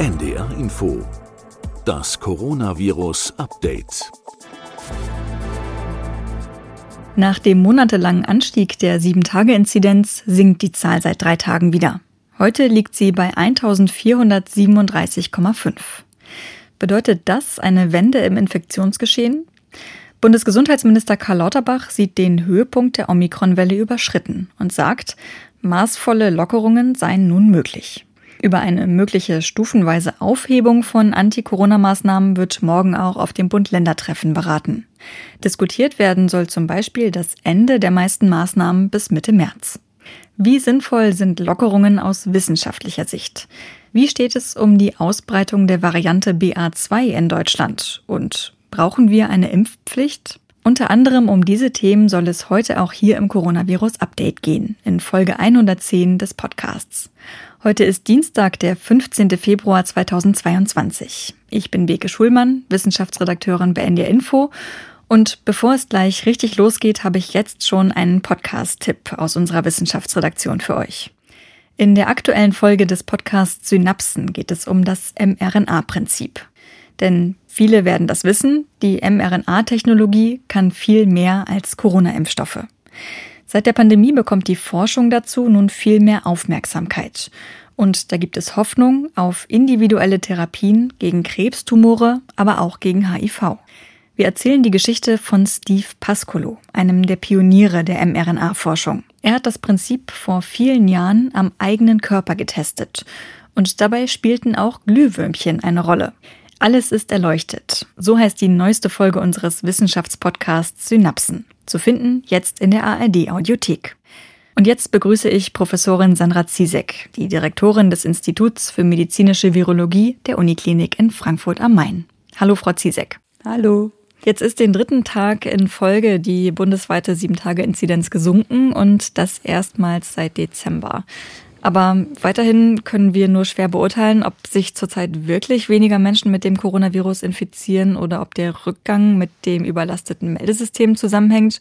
NDR Info. Das Coronavirus Update. Nach dem monatelangen Anstieg der 7-Tage-Inzidenz sinkt die Zahl seit drei Tagen wieder. Heute liegt sie bei 1437,5. Bedeutet das eine Wende im Infektionsgeschehen? Bundesgesundheitsminister Karl Lauterbach sieht den Höhepunkt der Omikron-Welle überschritten und sagt, maßvolle Lockerungen seien nun möglich. Über eine mögliche stufenweise Aufhebung von Anti-Corona-Maßnahmen wird morgen auch auf dem Bund-Länder-Treffen beraten. Diskutiert werden soll zum Beispiel das Ende der meisten Maßnahmen bis Mitte März. Wie sinnvoll sind Lockerungen aus wissenschaftlicher Sicht? Wie steht es um die Ausbreitung der Variante BA2 in Deutschland? Und brauchen wir eine Impfpflicht? Unter anderem um diese Themen soll es heute auch hier im Coronavirus Update gehen, in Folge 110 des Podcasts. Heute ist Dienstag, der 15. Februar 2022. Ich bin Beke Schulmann, Wissenschaftsredakteurin bei NDR Info und bevor es gleich richtig losgeht, habe ich jetzt schon einen Podcast-Tipp aus unserer Wissenschaftsredaktion für euch. In der aktuellen Folge des Podcasts Synapsen geht es um das mRNA-Prinzip. Denn viele werden das wissen, die mRNA-Technologie kann viel mehr als Corona-Impfstoffe. Seit der Pandemie bekommt die Forschung dazu nun viel mehr Aufmerksamkeit. Und da gibt es Hoffnung auf individuelle Therapien gegen Krebstumore, aber auch gegen HIV. Wir erzählen die Geschichte von Steve Pascolo, einem der Pioniere der mRNA-Forschung. Er hat das Prinzip vor vielen Jahren am eigenen Körper getestet. Und dabei spielten auch Glühwürmchen eine Rolle. Alles ist erleuchtet. So heißt die neueste Folge unseres Wissenschaftspodcasts Synapsen. Zu finden jetzt in der ARD Audiothek. Und jetzt begrüße ich Professorin Sandra Ziesek, die Direktorin des Instituts für medizinische Virologie der Uniklinik in Frankfurt am Main. Hallo, Frau Ziesek. Hallo. Jetzt ist den dritten Tag in Folge die bundesweite Sieben-Tage-Inzidenz gesunken und das erstmals seit Dezember. Aber weiterhin können wir nur schwer beurteilen, ob sich zurzeit wirklich weniger Menschen mit dem Coronavirus infizieren oder ob der Rückgang mit dem überlasteten Meldesystem zusammenhängt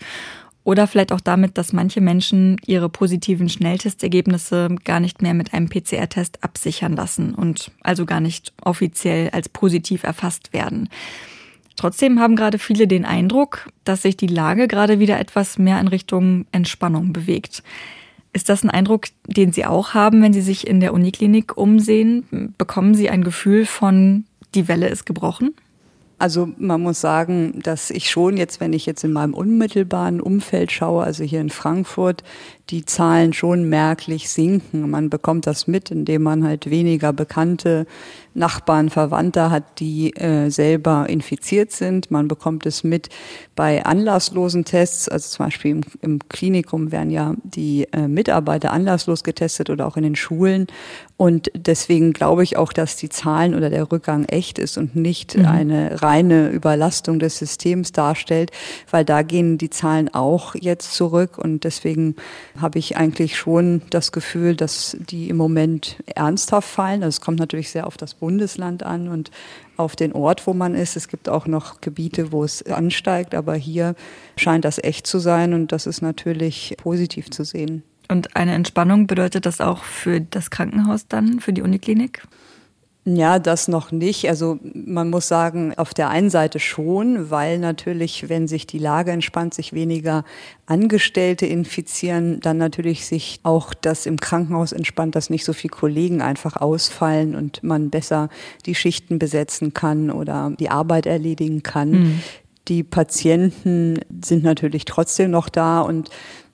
oder vielleicht auch damit, dass manche Menschen ihre positiven Schnelltestergebnisse gar nicht mehr mit einem PCR-Test absichern lassen und also gar nicht offiziell als positiv erfasst werden. Trotzdem haben gerade viele den Eindruck, dass sich die Lage gerade wieder etwas mehr in Richtung Entspannung bewegt. Ist das ein Eindruck, den Sie auch haben, wenn Sie sich in der Uniklinik umsehen? Bekommen Sie ein Gefühl von, die Welle ist gebrochen? Also man muss sagen, dass ich schon jetzt, wenn ich jetzt in meinem unmittelbaren Umfeld schaue, also hier in Frankfurt, die Zahlen schon merklich sinken. Man bekommt das mit, indem man halt weniger bekannte Nachbarn, Verwandte hat, die äh, selber infiziert sind. Man bekommt es mit bei anlasslosen Tests, also zum Beispiel im, im Klinikum werden ja die äh, Mitarbeiter anlasslos getestet oder auch in den Schulen. Und deswegen glaube ich auch, dass die Zahlen oder der Rückgang echt ist und nicht mhm. eine reine Überlastung des Systems darstellt, weil da gehen die Zahlen auch jetzt zurück und deswegen habe ich eigentlich schon das Gefühl, dass die im Moment ernsthaft fallen. Also es kommt natürlich sehr auf das Bundesland an und auf den Ort, wo man ist. Es gibt auch noch Gebiete, wo es ansteigt, aber hier scheint das echt zu sein und das ist natürlich positiv zu sehen. Und eine Entspannung bedeutet das auch für das Krankenhaus dann, für die Uniklinik? Ja, das noch nicht. Also man muss sagen, auf der einen Seite schon, weil natürlich, wenn sich die Lage entspannt, sich weniger Angestellte infizieren, dann natürlich sich auch das im Krankenhaus entspannt, dass nicht so viele Kollegen einfach ausfallen und man besser die Schichten besetzen kann oder die Arbeit erledigen kann. Mhm. Die Patienten sind natürlich trotzdem noch da und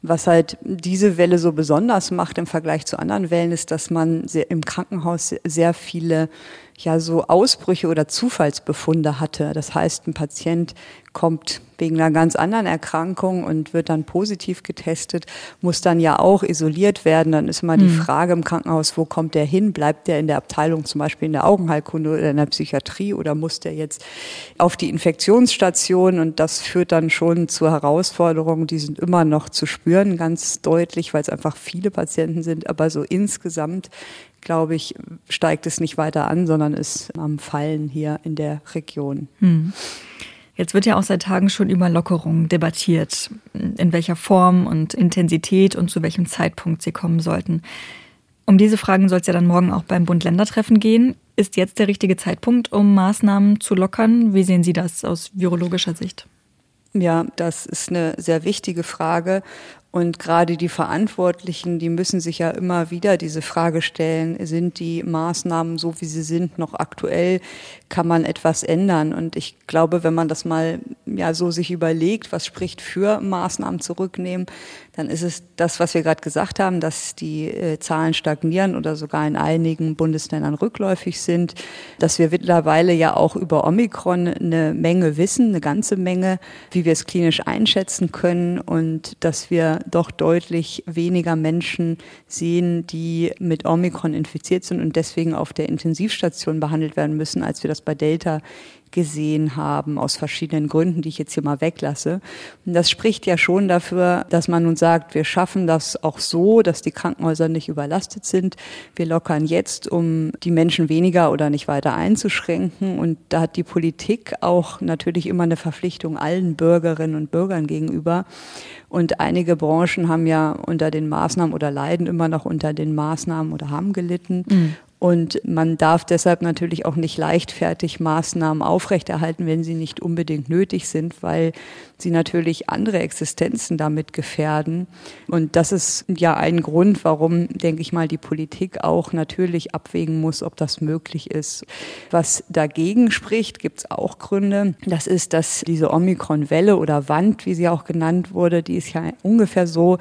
was halt diese Welle so besonders macht im Vergleich zu anderen Wellen, ist, dass man im Krankenhaus sehr viele ja so Ausbrüche oder Zufallsbefunde hatte. Das heißt, ein Patient kommt wegen einer ganz anderen Erkrankung und wird dann positiv getestet, muss dann ja auch isoliert werden. Dann ist immer die hm. Frage im Krankenhaus, wo kommt der hin? Bleibt der in der Abteilung zum Beispiel in der Augenheilkunde oder in der Psychiatrie oder muss der jetzt auf die Infektionsstation? Und das führt dann schon zu Herausforderungen, die sind immer noch zu spüren, ganz deutlich, weil es einfach viele Patienten sind. Aber so insgesamt glaube ich, steigt es nicht weiter an, sondern ist am Fallen hier in der Region. Hm. Jetzt wird ja auch seit Tagen schon über Lockerungen debattiert, in welcher Form und Intensität und zu welchem Zeitpunkt sie kommen sollten. Um diese Fragen soll es ja dann morgen auch beim Bund-Länder-Treffen gehen. Ist jetzt der richtige Zeitpunkt, um Maßnahmen zu lockern? Wie sehen Sie das aus virologischer Sicht? Ja, das ist eine sehr wichtige Frage. Und gerade die Verantwortlichen, die müssen sich ja immer wieder diese Frage stellen, sind die Maßnahmen so, wie sie sind, noch aktuell? Kann man etwas ändern? Und ich glaube, wenn man das mal ja so sich überlegt, was spricht für Maßnahmen zurücknehmen, dann ist es das, was wir gerade gesagt haben, dass die äh, Zahlen stagnieren oder sogar in einigen Bundesländern rückläufig sind, dass wir mittlerweile ja auch über Omikron eine Menge wissen, eine ganze Menge, wie wir es klinisch einschätzen können und dass wir doch deutlich weniger Menschen sehen, die mit Omikron infiziert sind und deswegen auf der Intensivstation behandelt werden müssen, als wir das bei Delta gesehen haben, aus verschiedenen Gründen, die ich jetzt hier mal weglasse. Und das spricht ja schon dafür, dass man nun sagt, wir schaffen das auch so, dass die Krankenhäuser nicht überlastet sind. Wir lockern jetzt, um die Menschen weniger oder nicht weiter einzuschränken. Und da hat die Politik auch natürlich immer eine Verpflichtung allen Bürgerinnen und Bürgern gegenüber. Und einige Branchen haben ja unter den Maßnahmen oder leiden immer noch unter den Maßnahmen oder haben gelitten. Mhm. Und man darf deshalb natürlich auch nicht leichtfertig Maßnahmen aufrechterhalten, wenn sie nicht unbedingt nötig sind, weil sie natürlich andere Existenzen damit gefährden. Und das ist ja ein Grund, warum, denke ich mal, die Politik auch natürlich abwägen muss, ob das möglich ist. Was dagegen spricht, gibt es auch Gründe. Das ist, dass diese Omikron-Welle oder Wand, wie sie auch genannt wurde, die ist ja ungefähr so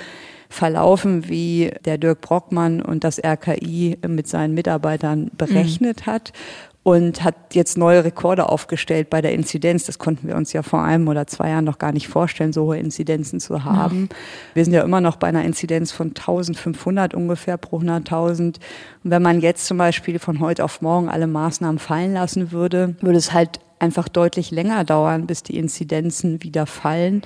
verlaufen, wie der Dirk Brockmann und das RKI mit seinen Mitarbeitern berechnet mhm. hat und hat jetzt neue Rekorde aufgestellt bei der Inzidenz. Das konnten wir uns ja vor einem oder zwei Jahren noch gar nicht vorstellen, so hohe Inzidenzen zu haben. Ja. Wir sind ja immer noch bei einer Inzidenz von 1500 ungefähr pro 100.000. Und wenn man jetzt zum Beispiel von heute auf morgen alle Maßnahmen fallen lassen würde, würde es halt einfach deutlich länger dauern, bis die Inzidenzen wieder fallen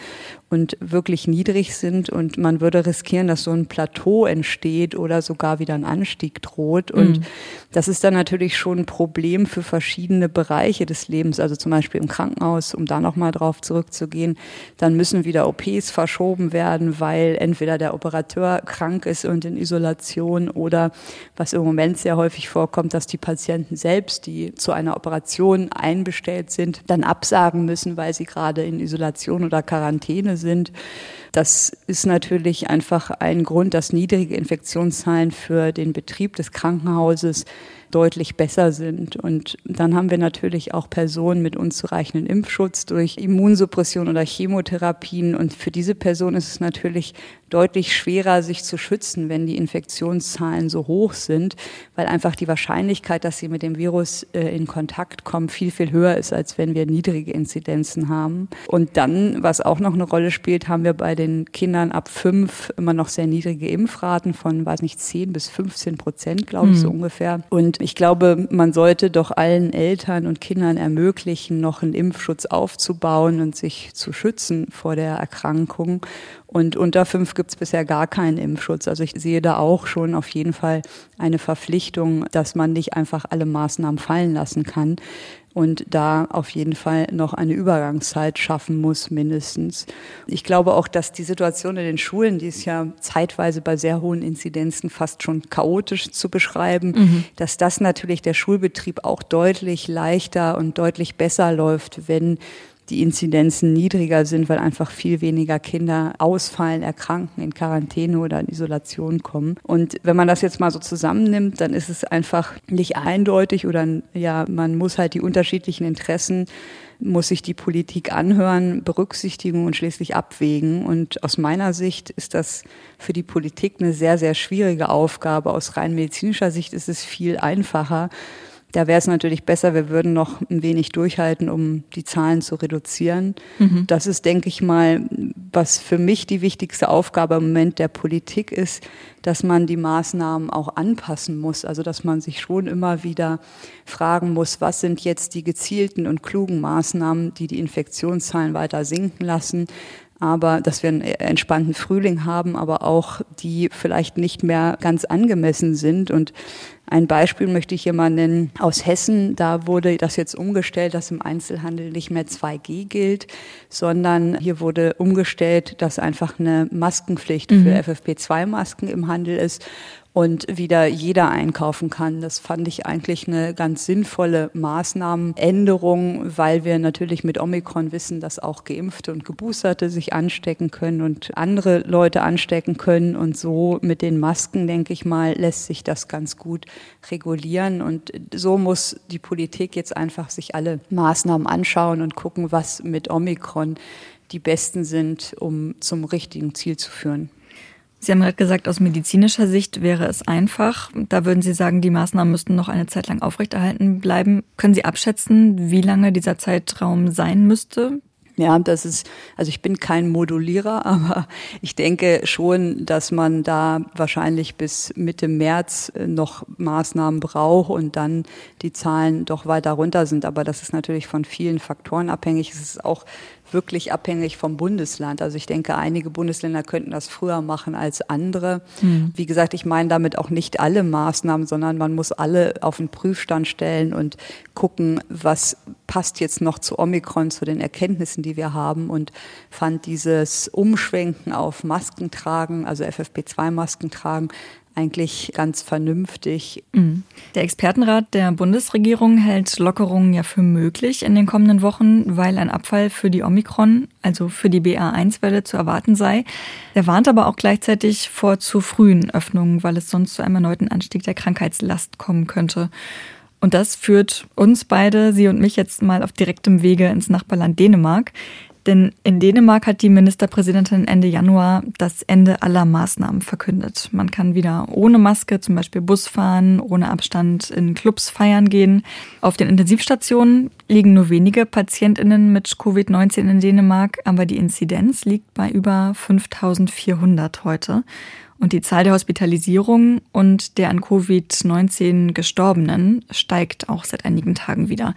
und wirklich niedrig sind. Und man würde riskieren, dass so ein Plateau entsteht oder sogar wieder ein Anstieg droht. Und mhm. das ist dann natürlich schon ein Problem für verschiedene Bereiche des Lebens. Also zum Beispiel im Krankenhaus, um da nochmal drauf zurückzugehen, dann müssen wieder OPs verschoben werden, weil entweder der Operateur krank ist und in Isolation oder was im Moment sehr häufig vorkommt, dass die Patienten selbst, die zu einer Operation einbestellt sind, dann absagen müssen, weil sie gerade in Isolation oder Quarantäne sind. Das ist natürlich einfach ein Grund, dass niedrige Infektionszahlen für den Betrieb des Krankenhauses deutlich besser sind. Und dann haben wir natürlich auch Personen mit unzureichendem Impfschutz durch Immunsuppression oder Chemotherapien. Und für diese Person ist es natürlich deutlich schwerer, sich zu schützen, wenn die Infektionszahlen so hoch sind, weil einfach die Wahrscheinlichkeit, dass sie mit dem Virus äh, in Kontakt kommen, viel, viel höher ist, als wenn wir niedrige Inzidenzen haben. Und dann, was auch noch eine Rolle spielt, haben wir bei den Kindern ab fünf immer noch sehr niedrige Impfraten von, weiß nicht, zehn bis 15 Prozent, glaube ich, mhm. so ungefähr. Und ich glaube, man sollte doch allen Eltern und Kindern ermöglichen, noch einen Impfschutz aufzubauen und sich zu schützen vor der Erkrankung. Und unter fünf gibt es bisher gar keinen Impfschutz. Also ich sehe da auch schon auf jeden Fall eine Verpflichtung, dass man nicht einfach alle Maßnahmen fallen lassen kann und da auf jeden Fall noch eine Übergangszeit schaffen muss, mindestens. Ich glaube auch, dass die Situation in den Schulen, die ist ja zeitweise bei sehr hohen Inzidenzen fast schon chaotisch zu beschreiben, mhm. dass das natürlich der Schulbetrieb auch deutlich leichter und deutlich besser läuft, wenn die Inzidenzen niedriger sind, weil einfach viel weniger Kinder ausfallen, erkranken, in Quarantäne oder in Isolation kommen. Und wenn man das jetzt mal so zusammennimmt, dann ist es einfach nicht eindeutig oder ja, man muss halt die unterschiedlichen Interessen muss sich die Politik anhören, berücksichtigen und schließlich abwägen. Und aus meiner Sicht ist das für die Politik eine sehr, sehr schwierige Aufgabe. Aus rein medizinischer Sicht ist es viel einfacher, da wäre es natürlich besser, wir würden noch ein wenig durchhalten, um die Zahlen zu reduzieren. Mhm. Das ist, denke ich mal, was für mich die wichtigste Aufgabe im Moment der Politik ist, dass man die Maßnahmen auch anpassen muss. Also dass man sich schon immer wieder fragen muss, was sind jetzt die gezielten und klugen Maßnahmen, die die Infektionszahlen weiter sinken lassen aber dass wir einen entspannten Frühling haben, aber auch die vielleicht nicht mehr ganz angemessen sind. Und ein Beispiel möchte ich hier mal nennen aus Hessen. Da wurde das jetzt umgestellt, dass im Einzelhandel nicht mehr 2G gilt, sondern hier wurde umgestellt, dass einfach eine Maskenpflicht mhm. für FFP2-Masken im Handel ist. Und wieder jeder einkaufen kann. Das fand ich eigentlich eine ganz sinnvolle Maßnahmenänderung, weil wir natürlich mit Omikron wissen, dass auch Geimpfte und Geboosterte sich anstecken können und andere Leute anstecken können. Und so mit den Masken, denke ich mal, lässt sich das ganz gut regulieren. Und so muss die Politik jetzt einfach sich alle Maßnahmen anschauen und gucken, was mit Omikron die besten sind, um zum richtigen Ziel zu führen. Sie haben gerade gesagt, aus medizinischer Sicht wäre es einfach. Da würden Sie sagen, die Maßnahmen müssten noch eine Zeit lang aufrechterhalten bleiben. Können Sie abschätzen, wie lange dieser Zeitraum sein müsste? Ja, das ist, also ich bin kein Modulierer, aber ich denke schon, dass man da wahrscheinlich bis Mitte März äh, noch Maßnahmen braucht und dann die Zahlen doch weiter runter sind. Aber das ist natürlich von vielen Faktoren abhängig. Es ist auch wirklich abhängig vom Bundesland. Also ich denke, einige Bundesländer könnten das früher machen als andere. Mhm. Wie gesagt, ich meine damit auch nicht alle Maßnahmen, sondern man muss alle auf den Prüfstand stellen und gucken, was passt jetzt noch zu Omikron, zu den Erkenntnissen, die wir haben und fand dieses Umschwenken auf Masken tragen, also FFP2-Masken tragen, eigentlich ganz vernünftig. Mhm. Der Expertenrat der Bundesregierung hält Lockerungen ja für möglich in den kommenden Wochen, weil ein Abfall für die Omikron, also für die BA1-Welle zu erwarten sei. Er warnt aber auch gleichzeitig vor zu frühen Öffnungen, weil es sonst zu einem erneuten Anstieg der Krankheitslast kommen könnte. Und das führt uns beide, Sie und mich jetzt mal auf direktem Wege ins Nachbarland Dänemark. Denn in Dänemark hat die Ministerpräsidentin Ende Januar das Ende aller Maßnahmen verkündet. Man kann wieder ohne Maske zum Beispiel Bus fahren, ohne Abstand in Clubs feiern gehen. Auf den Intensivstationen liegen nur wenige Patientinnen mit Covid-19 in Dänemark, aber die Inzidenz liegt bei über 5400 heute. Und die Zahl der Hospitalisierungen und der an Covid-19 Gestorbenen steigt auch seit einigen Tagen wieder.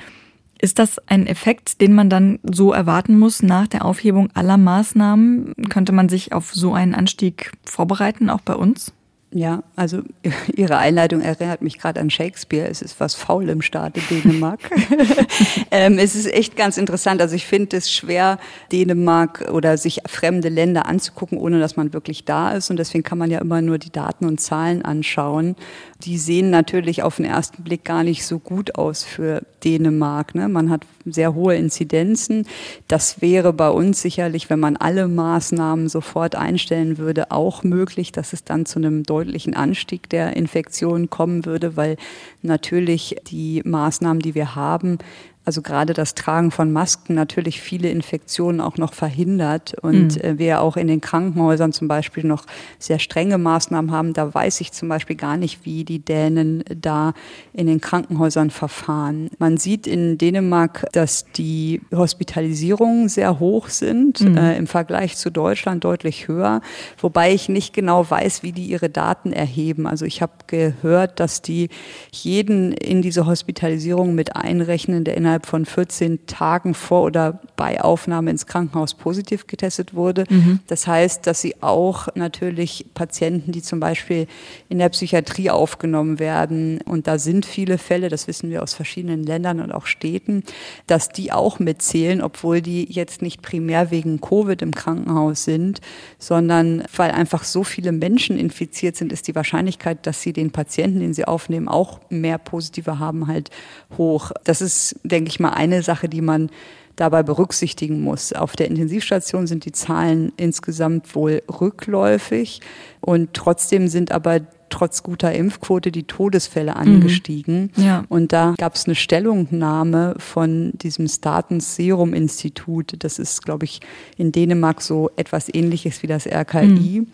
Ist das ein Effekt, den man dann so erwarten muss nach der Aufhebung aller Maßnahmen? Könnte man sich auf so einen Anstieg vorbereiten, auch bei uns? Ja, also Ihre Einleitung erinnert mich gerade an Shakespeare. Es ist was faul im Staate Dänemark. ähm, es ist echt ganz interessant. Also ich finde es schwer, Dänemark oder sich fremde Länder anzugucken, ohne dass man wirklich da ist. Und deswegen kann man ja immer nur die Daten und Zahlen anschauen. Die sehen natürlich auf den ersten Blick gar nicht so gut aus für Dänemark. Ne? Man hat sehr hohe Inzidenzen. Das wäre bei uns sicherlich, wenn man alle Maßnahmen sofort einstellen würde, auch möglich, dass es dann zu einem deutlichen Anstieg der Infektionen kommen würde, weil natürlich die Maßnahmen, die wir haben, also gerade das Tragen von Masken natürlich viele Infektionen auch noch verhindert und mhm. Äh, wir auch in den Krankenhäusern zum Beispiel noch sehr strenge Maßnahmen haben. Da weiß ich zum Beispiel gar nicht, wie die Dänen da in den Krankenhäusern verfahren. Man sieht in Dänemark, dass die Hospitalisierungen sehr hoch sind, mhm. äh, im Vergleich zu Deutschland deutlich höher, wobei ich nicht genau weiß, wie die ihre Daten erheben. Also ich habe gehört, dass die jeden in diese Hospitalisierung mit einrechnen, der innerhalb innerhalb von 14 Tagen vor oder bei Aufnahme ins Krankenhaus positiv getestet wurde. Mhm. Das heißt, dass sie auch natürlich Patienten, die zum Beispiel in der Psychiatrie aufgenommen werden, und da sind viele Fälle, das wissen wir aus verschiedenen Ländern und auch Städten, dass die auch mitzählen, obwohl die jetzt nicht primär wegen Covid im Krankenhaus sind, sondern weil einfach so viele Menschen infiziert sind, ist die Wahrscheinlichkeit, dass sie den Patienten, den sie aufnehmen, auch mehr positive haben, halt hoch. Das ist, denke denke ich mal, eine Sache, die man dabei berücksichtigen muss. Auf der Intensivstation sind die Zahlen insgesamt wohl rückläufig und trotzdem sind aber trotz guter Impfquote die Todesfälle mhm. angestiegen. Mhm. Ja. Und da gab es eine Stellungnahme von diesem Statens Serum Institut. Das ist, glaube ich, in Dänemark so etwas ähnliches wie das RKI. Mhm.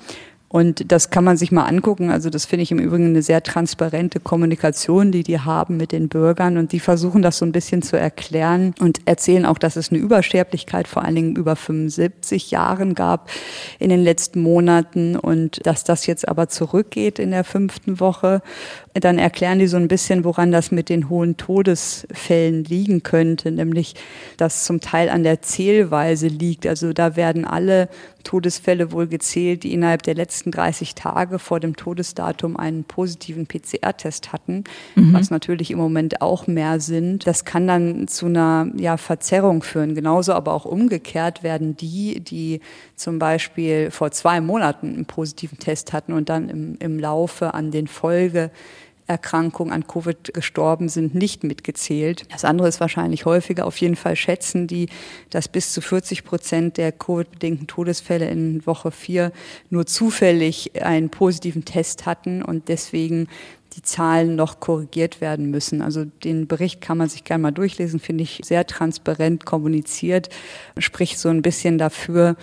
Und das kann man sich mal angucken. Also das finde ich im Übrigen eine sehr transparente Kommunikation, die die haben mit den Bürgern. Und die versuchen das so ein bisschen zu erklären und erzählen auch, dass es eine Übersterblichkeit vor allen Dingen über 75 Jahren gab in den letzten Monaten und dass das jetzt aber zurückgeht in der fünften Woche. Dann erklären die so ein bisschen, woran das mit den hohen Todesfällen liegen könnte, nämlich dass zum Teil an der Zählweise liegt. Also da werden alle Todesfälle wohl gezählt, die innerhalb der letzten 30 Tage vor dem Todesdatum einen positiven PCR-Test hatten, mhm. was natürlich im Moment auch mehr sind. Das kann dann zu einer ja, Verzerrung führen. Genauso aber auch umgekehrt werden die, die zum Beispiel vor zwei Monaten einen positiven Test hatten und dann im, im Laufe an den Folge Erkrankung an Covid gestorben sind, nicht mitgezählt. Das andere ist wahrscheinlich häufiger. Auf jeden Fall schätzen die, dass bis zu 40 Prozent der Covid-bedingten Todesfälle in Woche vier nur zufällig einen positiven Test hatten und deswegen die Zahlen noch korrigiert werden müssen. Also den Bericht kann man sich gerne mal durchlesen, finde ich sehr transparent kommuniziert, spricht so ein bisschen dafür,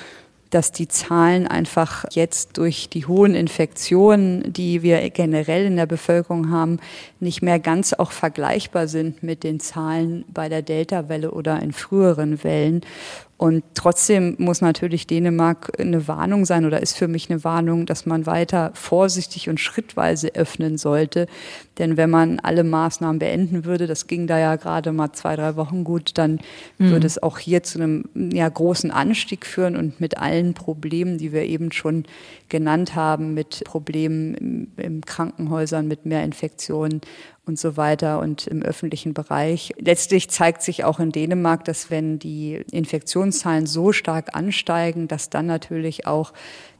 dass die Zahlen einfach jetzt durch die hohen Infektionen, die wir generell in der Bevölkerung haben, nicht mehr ganz auch vergleichbar sind mit den Zahlen bei der Delta-Welle oder in früheren Wellen. Und trotzdem muss natürlich Dänemark eine Warnung sein oder ist für mich eine Warnung, dass man weiter vorsichtig und schrittweise öffnen sollte. Denn wenn man alle Maßnahmen beenden würde, das ging da ja gerade mal zwei, drei Wochen gut, dann mhm. würde es auch hier zu einem ja, großen Anstieg führen und mit allen Problemen, die wir eben schon genannt haben, mit Problemen im Krankenhäusern, mit mehr Infektionen und so weiter und im öffentlichen Bereich. Letztlich zeigt sich auch in Dänemark, dass wenn die Infektionszahlen so stark ansteigen, dass dann natürlich auch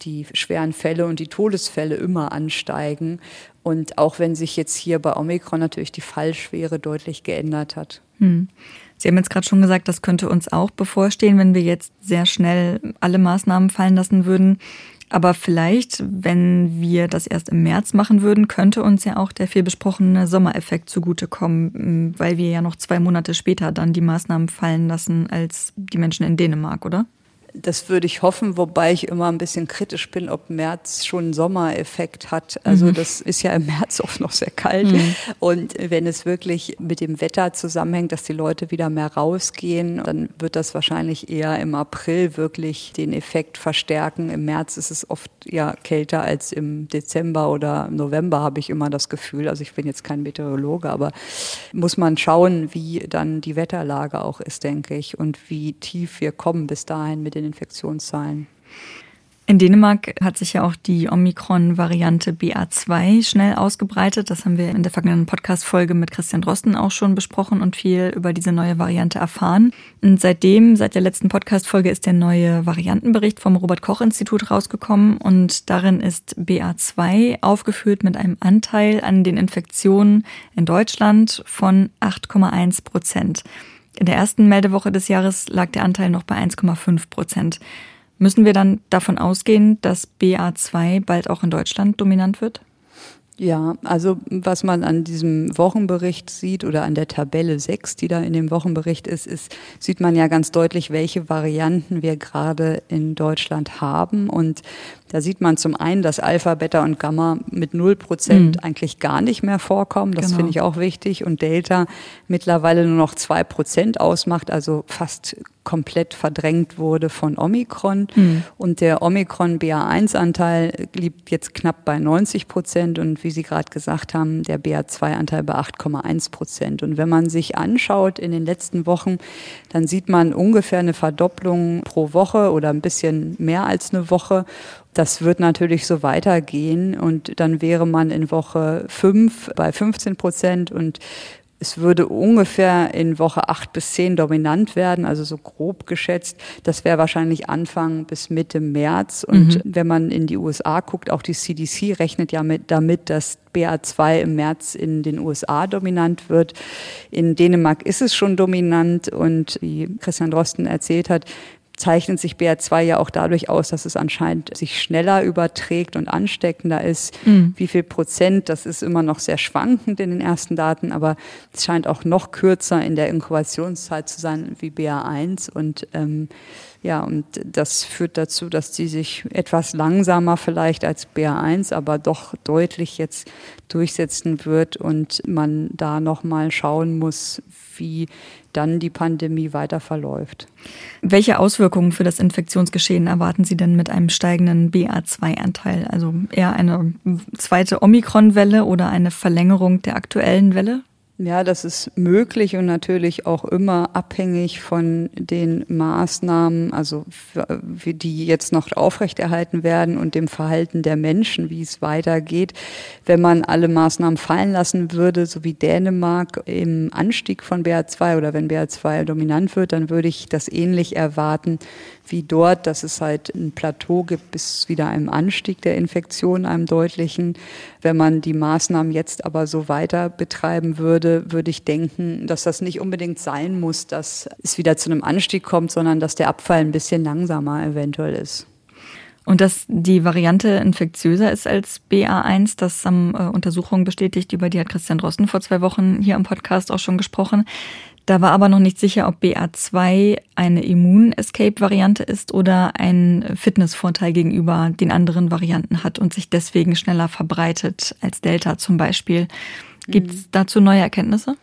die schweren Fälle und die Todesfälle immer ansteigen. Und auch wenn sich jetzt hier bei Omikron natürlich die Fallschwere deutlich geändert hat. Hm. Sie haben jetzt gerade schon gesagt, das könnte uns auch bevorstehen, wenn wir jetzt sehr schnell alle Maßnahmen fallen lassen würden. Aber vielleicht, wenn wir das erst im März machen würden, könnte uns ja auch der viel besprochene Sommereffekt zugutekommen, weil wir ja noch zwei Monate später dann die Maßnahmen fallen lassen als die Menschen in Dänemark, oder? Das würde ich hoffen, wobei ich immer ein bisschen kritisch bin, ob März schon Sommereffekt hat. Also mhm. das ist ja im März oft noch sehr kalt. Mhm. Und wenn es wirklich mit dem Wetter zusammenhängt, dass die Leute wieder mehr rausgehen, dann wird das wahrscheinlich eher im April wirklich den Effekt verstärken. Im März ist es oft ja kälter als im Dezember oder November, habe ich immer das Gefühl. Also ich bin jetzt kein Meteorologe, aber muss man schauen, wie dann die Wetterlage auch ist, denke ich, und wie tief wir kommen bis dahin mit den den Infektionszahlen. In Dänemark hat sich ja auch die Omikron-Variante BA2 schnell ausgebreitet. Das haben wir in der vergangenen Podcast-Folge mit Christian Drosten auch schon besprochen und viel über diese neue Variante erfahren. Und seitdem, seit der letzten Podcast-Folge, ist der neue Variantenbericht vom Robert-Koch-Institut rausgekommen und darin ist BA2 aufgeführt mit einem Anteil an den Infektionen in Deutschland von 8,1 Prozent. In der ersten Meldewoche des Jahres lag der Anteil noch bei 1,5 Prozent. Müssen wir dann davon ausgehen, dass BA2 bald auch in Deutschland dominant wird? Ja, also was man an diesem Wochenbericht sieht oder an der Tabelle 6, die da in dem Wochenbericht ist, ist, sieht man ja ganz deutlich, welche Varianten wir gerade in Deutschland haben. Und da sieht man zum einen, dass Alpha, Beta und Gamma mit 0 Prozent mhm. eigentlich gar nicht mehr vorkommen. Das genau. finde ich auch wichtig. Und Delta mittlerweile nur noch zwei Prozent ausmacht, also fast komplett verdrängt wurde von Omikron. Mhm. Und der Omikron BA1-Anteil liegt jetzt knapp bei 90 Prozent und wie Sie gerade gesagt haben, der BA2-Anteil bei 8,1 Prozent. Und wenn man sich anschaut in den letzten Wochen, dann sieht man ungefähr eine Verdopplung pro Woche oder ein bisschen mehr als eine Woche. Das wird natürlich so weitergehen und dann wäre man in Woche fünf bei 15 Prozent und es würde ungefähr in Woche acht bis zehn dominant werden, also so grob geschätzt. Das wäre wahrscheinlich Anfang bis Mitte März. Und mhm. wenn man in die USA guckt, auch die CDC rechnet ja mit, damit, dass BA2 im März in den USA dominant wird. In Dänemark ist es schon dominant und wie Christian Drosten erzählt hat, zeichnet sich BR2 ja auch dadurch aus, dass es anscheinend sich schneller überträgt und ansteckender ist. Mhm. Wie viel Prozent, das ist immer noch sehr schwankend in den ersten Daten, aber es scheint auch noch kürzer in der Inkubationszeit zu sein wie BR1 und ähm, ja, und das führt dazu, dass die sich etwas langsamer vielleicht als BR1, aber doch deutlich jetzt durchsetzen wird und man da nochmal schauen muss, wie dann die Pandemie weiter verläuft. Welche Auswirkungen für das Infektionsgeschehen erwarten Sie denn mit einem steigenden BA2-Anteil? Also eher eine zweite Omikron-Welle oder eine Verlängerung der aktuellen Welle? Ja, das ist möglich und natürlich auch immer abhängig von den Maßnahmen, also wie die jetzt noch aufrechterhalten werden und dem Verhalten der Menschen, wie es weitergeht. Wenn man alle Maßnahmen fallen lassen würde, so wie Dänemark im Anstieg von BA2 oder wenn BA2 dominant wird, dann würde ich das ähnlich erwarten wie dort, dass es halt ein Plateau gibt bis wieder einem Anstieg der Infektion, einem deutlichen. Wenn man die Maßnahmen jetzt aber so weiter betreiben würde, würde ich denken, dass das nicht unbedingt sein muss, dass es wieder zu einem Anstieg kommt, sondern dass der Abfall ein bisschen langsamer eventuell ist. Und dass die Variante infektiöser ist als BA1, das haben äh, Untersuchungen bestätigt, über die hat Christian Drosten vor zwei Wochen hier im Podcast auch schon gesprochen. Da war aber noch nicht sicher, ob BA2 eine Immun-Escape-Variante ist oder ein Fitnessvorteil gegenüber den anderen Varianten hat und sich deswegen schneller verbreitet als Delta zum Beispiel. Gibt es mhm. dazu neue Erkenntnisse?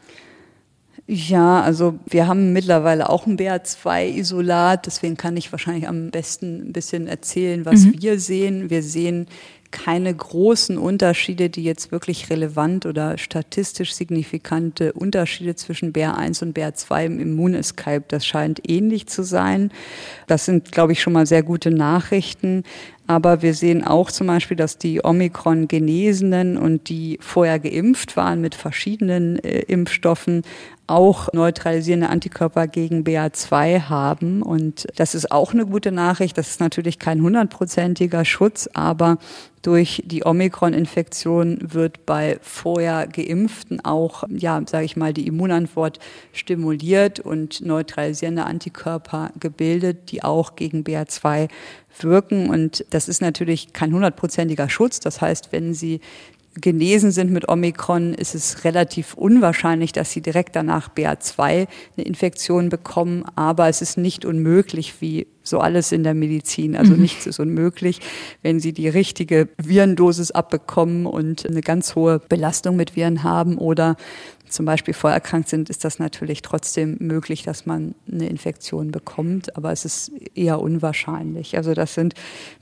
Ja, also wir haben mittlerweile auch ein BA2-Isolat, deswegen kann ich wahrscheinlich am besten ein bisschen erzählen, was mhm. wir sehen. Wir sehen keine großen Unterschiede, die jetzt wirklich relevant oder statistisch signifikante Unterschiede zwischen BR1 und BR2 im Immunescape. Das scheint ähnlich zu sein. Das sind, glaube ich, schon mal sehr gute Nachrichten. Aber wir sehen auch zum Beispiel, dass die Omikron-Genesenen und die vorher geimpft waren mit verschiedenen äh, Impfstoffen auch neutralisierende Antikörper gegen BA2 haben. Und das ist auch eine gute Nachricht. Das ist natürlich kein hundertprozentiger Schutz, aber durch die Omikron-Infektion wird bei vorher Geimpften auch, ja, sage ich mal, die Immunantwort stimuliert und neutralisierende Antikörper gebildet, die auch gegen BA2 wirken. Und das ist natürlich kein hundertprozentiger Schutz. Das heißt, wenn Sie genesen sind mit Omikron, ist es relativ unwahrscheinlich, dass sie direkt danach BA2 eine Infektion bekommen. Aber es ist nicht unmöglich, wie so alles in der Medizin. Also mhm. nichts ist unmöglich, wenn sie die richtige Virendosis abbekommen und eine ganz hohe Belastung mit Viren haben oder zum Beispiel vorerkrankt sind, ist das natürlich trotzdem möglich, dass man eine Infektion bekommt, aber es ist eher unwahrscheinlich. Also das sind,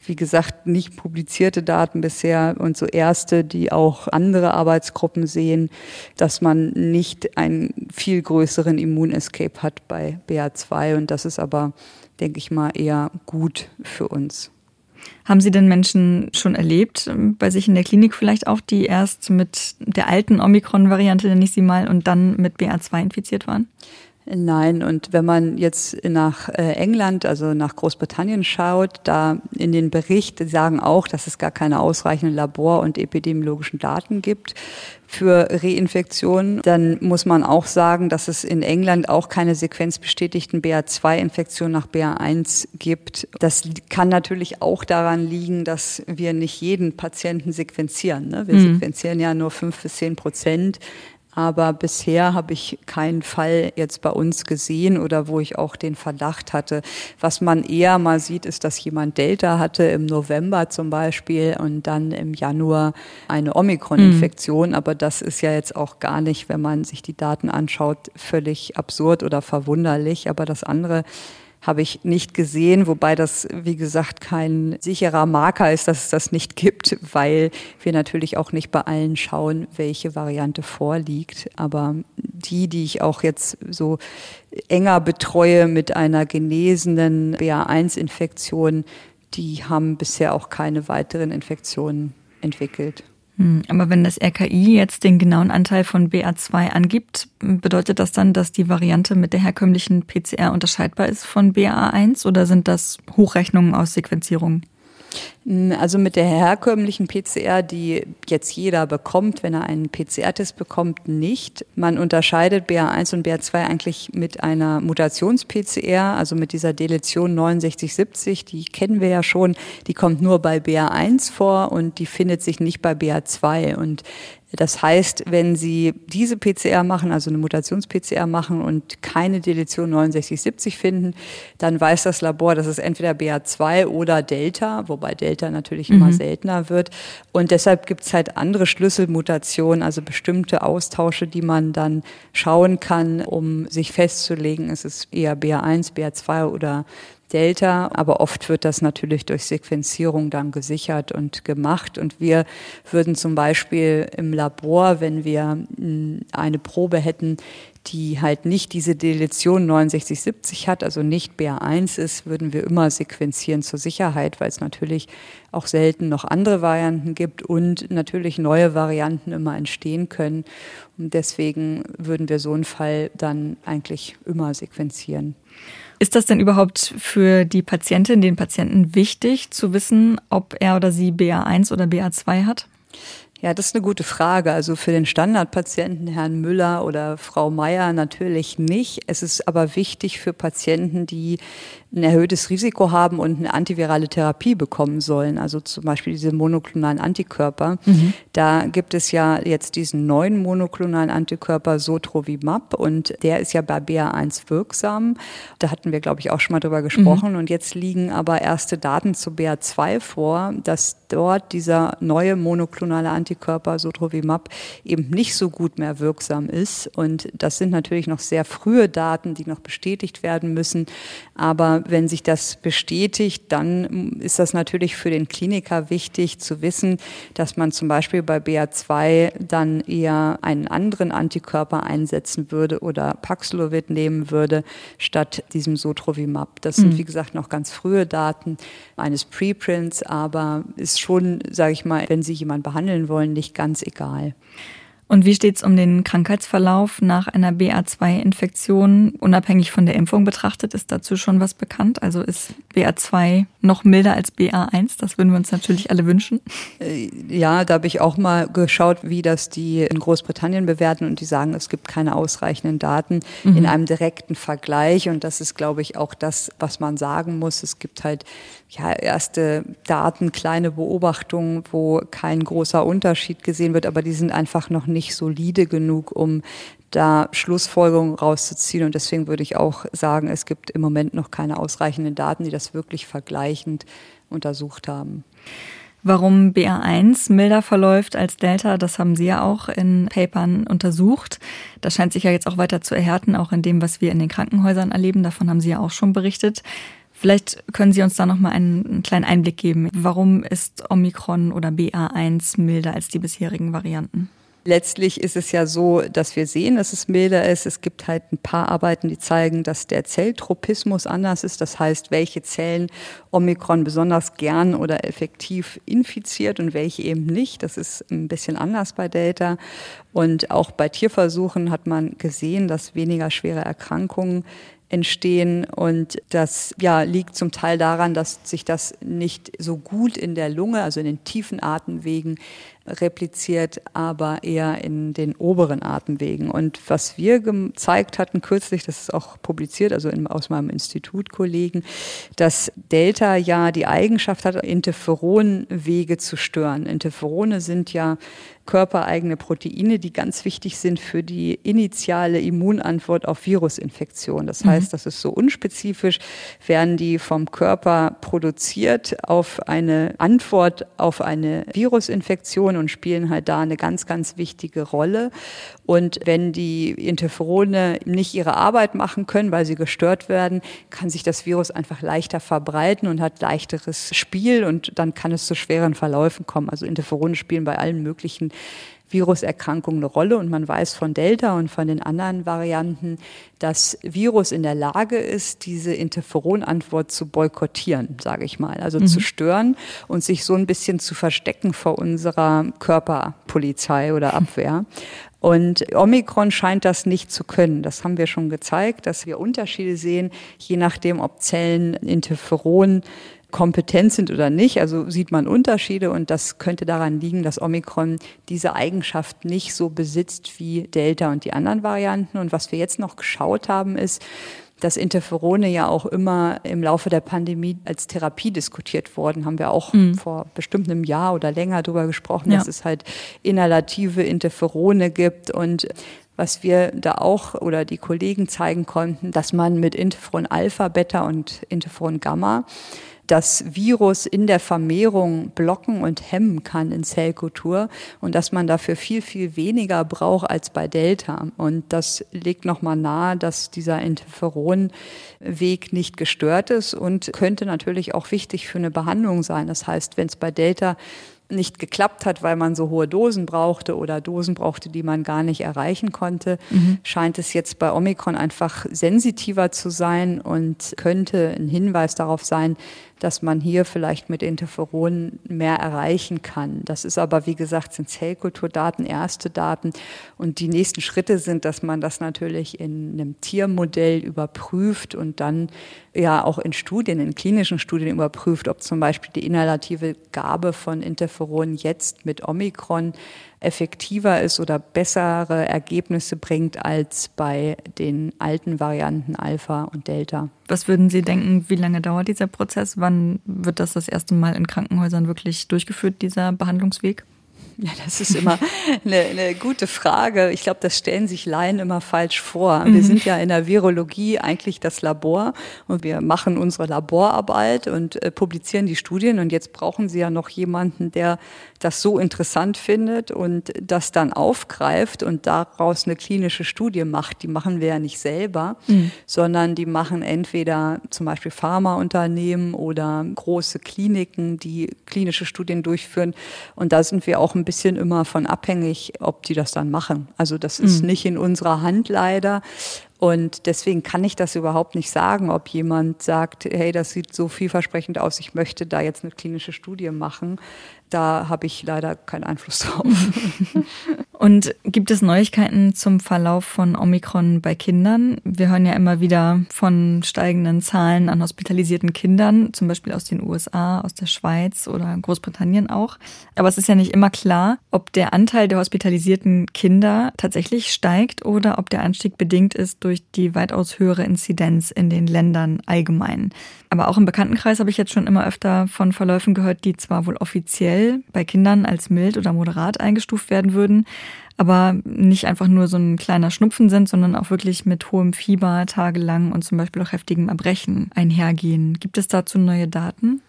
wie gesagt, nicht publizierte Daten bisher und so erste, die auch andere Arbeitsgruppen sehen, dass man nicht einen viel größeren Immunescape hat bei BA2 und das ist aber, denke ich mal, eher gut für uns. Haben Sie denn Menschen schon erlebt, ähm, bei sich in der Klinik vielleicht auch, die erst mit der alten Omikron-Variante, nenne ich sie mal, und dann mit BA2 infiziert waren? Nein, und wenn man jetzt nach äh, England, also nach Großbritannien schaut, da in den Bericht sagen auch, dass es gar keine ausreichenden Labor- und epidemiologischen Daten gibt für Reinfektionen, dann muss man auch sagen, dass es in England auch keine sequenzbestätigten BA2-Infektionen nach BA1 gibt. Das kann natürlich auch daran liegen, dass wir nicht jeden Patienten sequenzieren. Ne? Wir mhm. sequenzieren ja nur fünf bis zehn Prozent aber bisher habe ich keinen Fall jetzt bei uns gesehen oder wo ich auch den Verdacht hatte. Was man eher mal sieht, ist, dass jemand Delta hatte im November zum Beispiel und dann im Januar eine Omikron-Infektion. Mhm. Aber das ist ja jetzt auch gar nicht, wenn man sich die Daten anschaut, völlig absurd oder verwunderlich. Aber das andere habe ich nicht gesehen, wobei das, wie gesagt, kein sicherer Marker ist, dass es das nicht gibt, weil wir natürlich auch nicht bei allen schauen, welche Variante vorliegt. Aber die, die ich auch jetzt so enger betreue mit einer genesenen BA1-Infektion, die haben bisher auch keine weiteren Infektionen entwickelt. Hm, aber wenn das RKI jetzt den genauen Anteil von BA2 angibt, bedeutet das dann, dass die Variante mit der herkömmlichen PCR unterscheidbar ist von BA1 oder sind das Hochrechnungen aus Sequenzierung? Hm, also mit der herkömmlichen PCR, die jetzt jeder bekommt, wenn er einen PCR-Test bekommt, nicht. Man unterscheidet BA1 und BA2 eigentlich mit einer Mutations-PCR, also mit dieser Deletion 6970, die kennen wir ja schon, die kommt nur bei BA1 vor und die findet sich nicht bei BA2. Und das heißt, wenn Sie diese PCR machen, also eine Mutations-PCR machen und keine Deletion 6970 finden, dann weiß das Labor, dass es entweder BA2 oder Delta, wobei Delta natürlich mhm. immer seltener wird. Und deshalb gibt es halt andere Schlüsselmutationen, also bestimmte Austausche, die man dann schauen kann, um sich festzulegen, ist es eher BA1, BA2 oder Delta, aber oft wird das natürlich durch Sequenzierung dann gesichert und gemacht. Und wir würden zum Beispiel im Labor, wenn wir hm, eine Probe hätten, die halt nicht diese Deletion 6970 hat, also nicht BA1 ist, würden wir immer sequenzieren zur Sicherheit, weil es natürlich auch selten noch andere Varianten gibt und natürlich neue Varianten immer entstehen können. Und deswegen würden wir so einen Fall dann eigentlich immer sequenzieren. Ist das denn überhaupt für die Patientin, den Patienten wichtig zu wissen, ob er oder sie BA1 oder BA2 hat? Ja, das ist eine gute Frage. Also für den Standardpatienten, Herrn Müller oder Frau Meier, natürlich nicht. Es ist aber wichtig für Patienten, die ein erhöhtes Risiko haben und eine antivirale Therapie bekommen sollen, also zum Beispiel diese monoklonalen Antikörper. Mhm. Da gibt es ja jetzt diesen neuen monoklonalen Antikörper Sotrovimab und der ist ja bei BA1 wirksam. Da hatten wir, glaube ich, auch schon mal drüber gesprochen. Mhm. Und jetzt liegen aber erste Daten zu BA2 vor, dass dort dieser neue monoklonale Antikörper Sotrovimab eben nicht so gut mehr wirksam ist. Und das sind natürlich noch sehr frühe Daten, die noch bestätigt werden müssen. Aber wenn sich das bestätigt, dann ist das natürlich für den Kliniker wichtig zu wissen, dass man zum Beispiel bei BA2 dann eher einen anderen Antikörper einsetzen würde oder Paxlovid nehmen würde statt diesem Sotrovimab. Das sind, mhm. wie gesagt, noch ganz frühe Daten eines Preprints, aber ist schon, sage ich mal, wenn Sie jemanden behandeln wollen, nicht ganz egal. Und wie steht es um den Krankheitsverlauf nach einer BA2-Infektion? Unabhängig von der Impfung betrachtet, ist dazu schon was bekannt? Also ist BA2 noch milder als BA1? Das würden wir uns natürlich alle wünschen. Äh, ja, da habe ich auch mal geschaut, wie das die in Großbritannien bewerten und die sagen, es gibt keine ausreichenden Daten mhm. in einem direkten Vergleich. Und das ist, glaube ich, auch das, was man sagen muss. Es gibt halt ja, erste Daten, kleine Beobachtungen, wo kein großer Unterschied gesehen wird, aber die sind einfach noch nicht solide genug, um da Schlussfolgerungen rauszuziehen. Und deswegen würde ich auch sagen, es gibt im Moment noch keine ausreichenden Daten, die das wirklich vergleichend untersucht haben. Warum BA1 milder verläuft als Delta, das haben Sie ja auch in Papern untersucht. Das scheint sich ja jetzt auch weiter zu erhärten, auch in dem, was wir in den Krankenhäusern erleben. Davon haben Sie ja auch schon berichtet. Vielleicht können Sie uns da noch mal einen, kleinen Einblick geben. Warum ist Omikron oder BA1 milder als die bisherigen Varianten? Letztlich ist es ja so, dass wir sehen, dass es milder ist. Es gibt halt ein paar Arbeiten, die zeigen, dass der Zelltropismus anders ist. Das heißt, welche Zellen Omikron besonders gern oder effektiv infiziert und welche eben nicht. Das ist ein bisschen anders bei Delta. Und auch bei Tierversuchen hat man gesehen, dass weniger schwere Erkrankungen entstehen. Und das ja, liegt zum Teil daran, dass sich das nicht so gut in der Lunge, also in den tiefen Atemwegen, repliziert, aber eher in den oberen Atemwegen. Und was wir gezeigt hatten kürzlich, das ist auch publiziert, also in, aus meinem Institut Kollegen, dass Delta ja die Eigenschaft hat, Interferonwege zu stören. Interferone sind ja körpereigene Proteine, die ganz wichtig sind für die initiale Immunantwort auf Virusinfektion. Das mhm. heißt, das ist so unspezifisch, werden die vom Körper produziert auf eine Antwort auf eine Virusinfektion und spielen halt da eine ganz, ganz wichtige Rolle. Und wenn die Interferone nicht ihre Arbeit machen können, weil sie gestört werden, kann sich das Virus einfach leichter verbreiten und hat leichteres Spiel und dann kann es zu schweren Verläufen kommen. Also Interferone spielen bei allen möglichen Viruserkrankungen eine Rolle und man weiß von Delta und von den anderen Varianten, dass Virus in der Lage ist, diese Interferonantwort zu boykottieren, sage ich mal, also mhm. zu stören und sich so ein bisschen zu verstecken vor unserer Körperpolizei oder Abwehr. Und Omikron scheint das nicht zu können. Das haben wir schon gezeigt, dass wir Unterschiede sehen, je nachdem, ob Zellen Interferon kompetent sind oder nicht. Also sieht man Unterschiede und das könnte daran liegen, dass Omikron diese Eigenschaft nicht so besitzt wie Delta und die anderen Varianten. Und was wir jetzt noch geschaut haben, ist, dass Interferone ja auch immer im Laufe der Pandemie als Therapie diskutiert worden. Haben wir auch mhm. vor bestimmt einem Jahr oder länger darüber gesprochen, ja. dass es halt inhalative Interferone gibt und was wir da auch oder die Kollegen zeigen konnten, dass man mit Interferon Alpha, Beta und Interferon Gamma das Virus in der Vermehrung blocken und hemmen kann in Zellkultur und dass man dafür viel, viel weniger braucht als bei Delta. Und das legt nochmal nahe, dass dieser Interferonweg nicht gestört ist und könnte natürlich auch wichtig für eine Behandlung sein. Das heißt, wenn es bei Delta nicht geklappt hat, weil man so hohe Dosen brauchte oder Dosen brauchte, die man gar nicht erreichen konnte, mhm. scheint es jetzt bei Omikron einfach sensitiver zu sein und könnte ein Hinweis darauf sein, dass man hier vielleicht mit Interferonen mehr erreichen kann. Das ist aber, wie gesagt, sind Zellkulturdaten, erste Daten. Und die nächsten Schritte sind, dass man das natürlich in einem Tiermodell überprüft und dann ja auch in Studien, in klinischen Studien überprüft, ob zum Beispiel die inhalative Gabe von Interferonen jetzt mit Omikron effektiver ist oder bessere Ergebnisse bringt als bei den alten Varianten Alpha und Delta. Was würden Sie denken, wie lange dauert dieser Prozess? Wann wird das das erste Mal in Krankenhäusern wirklich durchgeführt, dieser Behandlungsweg? Ja, das ist immer eine, eine gute Frage. Ich glaube, das stellen sich Laien immer falsch vor. Wir mhm. sind ja in der Virologie eigentlich das Labor und wir machen unsere Laborarbeit und äh, publizieren die Studien. Und jetzt brauchen Sie ja noch jemanden, der das so interessant findet und das dann aufgreift und daraus eine klinische Studie macht. Die machen wir ja nicht selber, mhm. sondern die machen entweder zum Beispiel Pharmaunternehmen oder große Kliniken, die klinische Studien durchführen. Und da sind wir auch ein bisschen immer von abhängig, ob die das dann machen. Also das ist mhm. nicht in unserer Hand leider. Und deswegen kann ich das überhaupt nicht sagen, ob jemand sagt, hey, das sieht so vielversprechend aus, ich möchte da jetzt eine klinische Studie machen da habe ich leider keinen Einfluss drauf. Und gibt es Neuigkeiten zum Verlauf von Omikron bei Kindern? Wir hören ja immer wieder von steigenden Zahlen an hospitalisierten Kindern, zum Beispiel aus den USA, aus der Schweiz oder Großbritannien auch. Aber es ist ja nicht immer klar, ob der Anteil der hospitalisierten Kinder tatsächlich steigt oder ob der Anstieg bedingt ist durch die weitaus höhere Inzidenz in den Ländern allgemein. Aber auch im Bekanntenkreis habe ich jetzt schon immer öfter von Verläufen gehört, die zwar wohl offiziell bei Kindern als mild oder moderat eingestuft werden würden, aber nicht einfach nur so ein kleiner Schnupfen sind, sondern auch wirklich mit hohem Fieber tagelang und zum Beispiel auch heftigem Erbrechen einhergehen. Gibt es dazu neue Daten?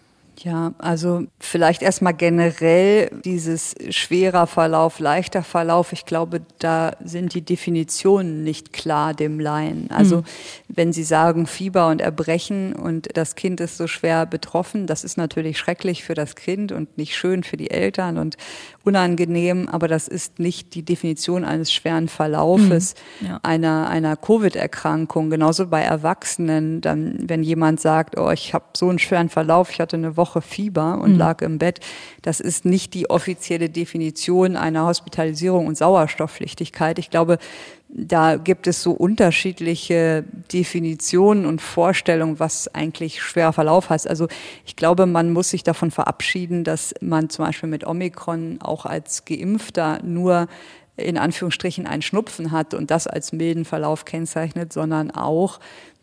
Ja, also vielleicht erstmal generell dieses schwerer Verlauf, leichter Verlauf. Ich glaube, da sind die Definitionen nicht klar dem Laien. Also mhm. wenn Sie sagen Fieber und Erbrechen und das Kind ist so schwer betroffen, das ist natürlich schrecklich für das Kind und nicht schön für die Eltern und unangenehm, aber das ist nicht die Definition eines schweren Verlaufes mhm. ja. einer, einer Covid-Erkrankung. Genauso bei Erwachsenen, dann, wenn jemand sagt, oh, ich habe so einen schweren Verlauf, ich hatte eine Woche Fieber und mhm. lag im Bett. Das ist nicht die offizielle Definition einer Hospitalisierung und Sauerstoffpflichtigkeit. Ich glaube, da gibt es so unterschiedliche Definitionen und Vorstellungen, was eigentlich schwerer Verlauf heißt. Also ich glaube, man muss sich davon verabschieden, dass man zum Beispiel mit Omikron auch als Geimpfter nur in Anführungsstrichen einen Schnupfen hat und das als milden Verlauf kennzeichnet, sondern auch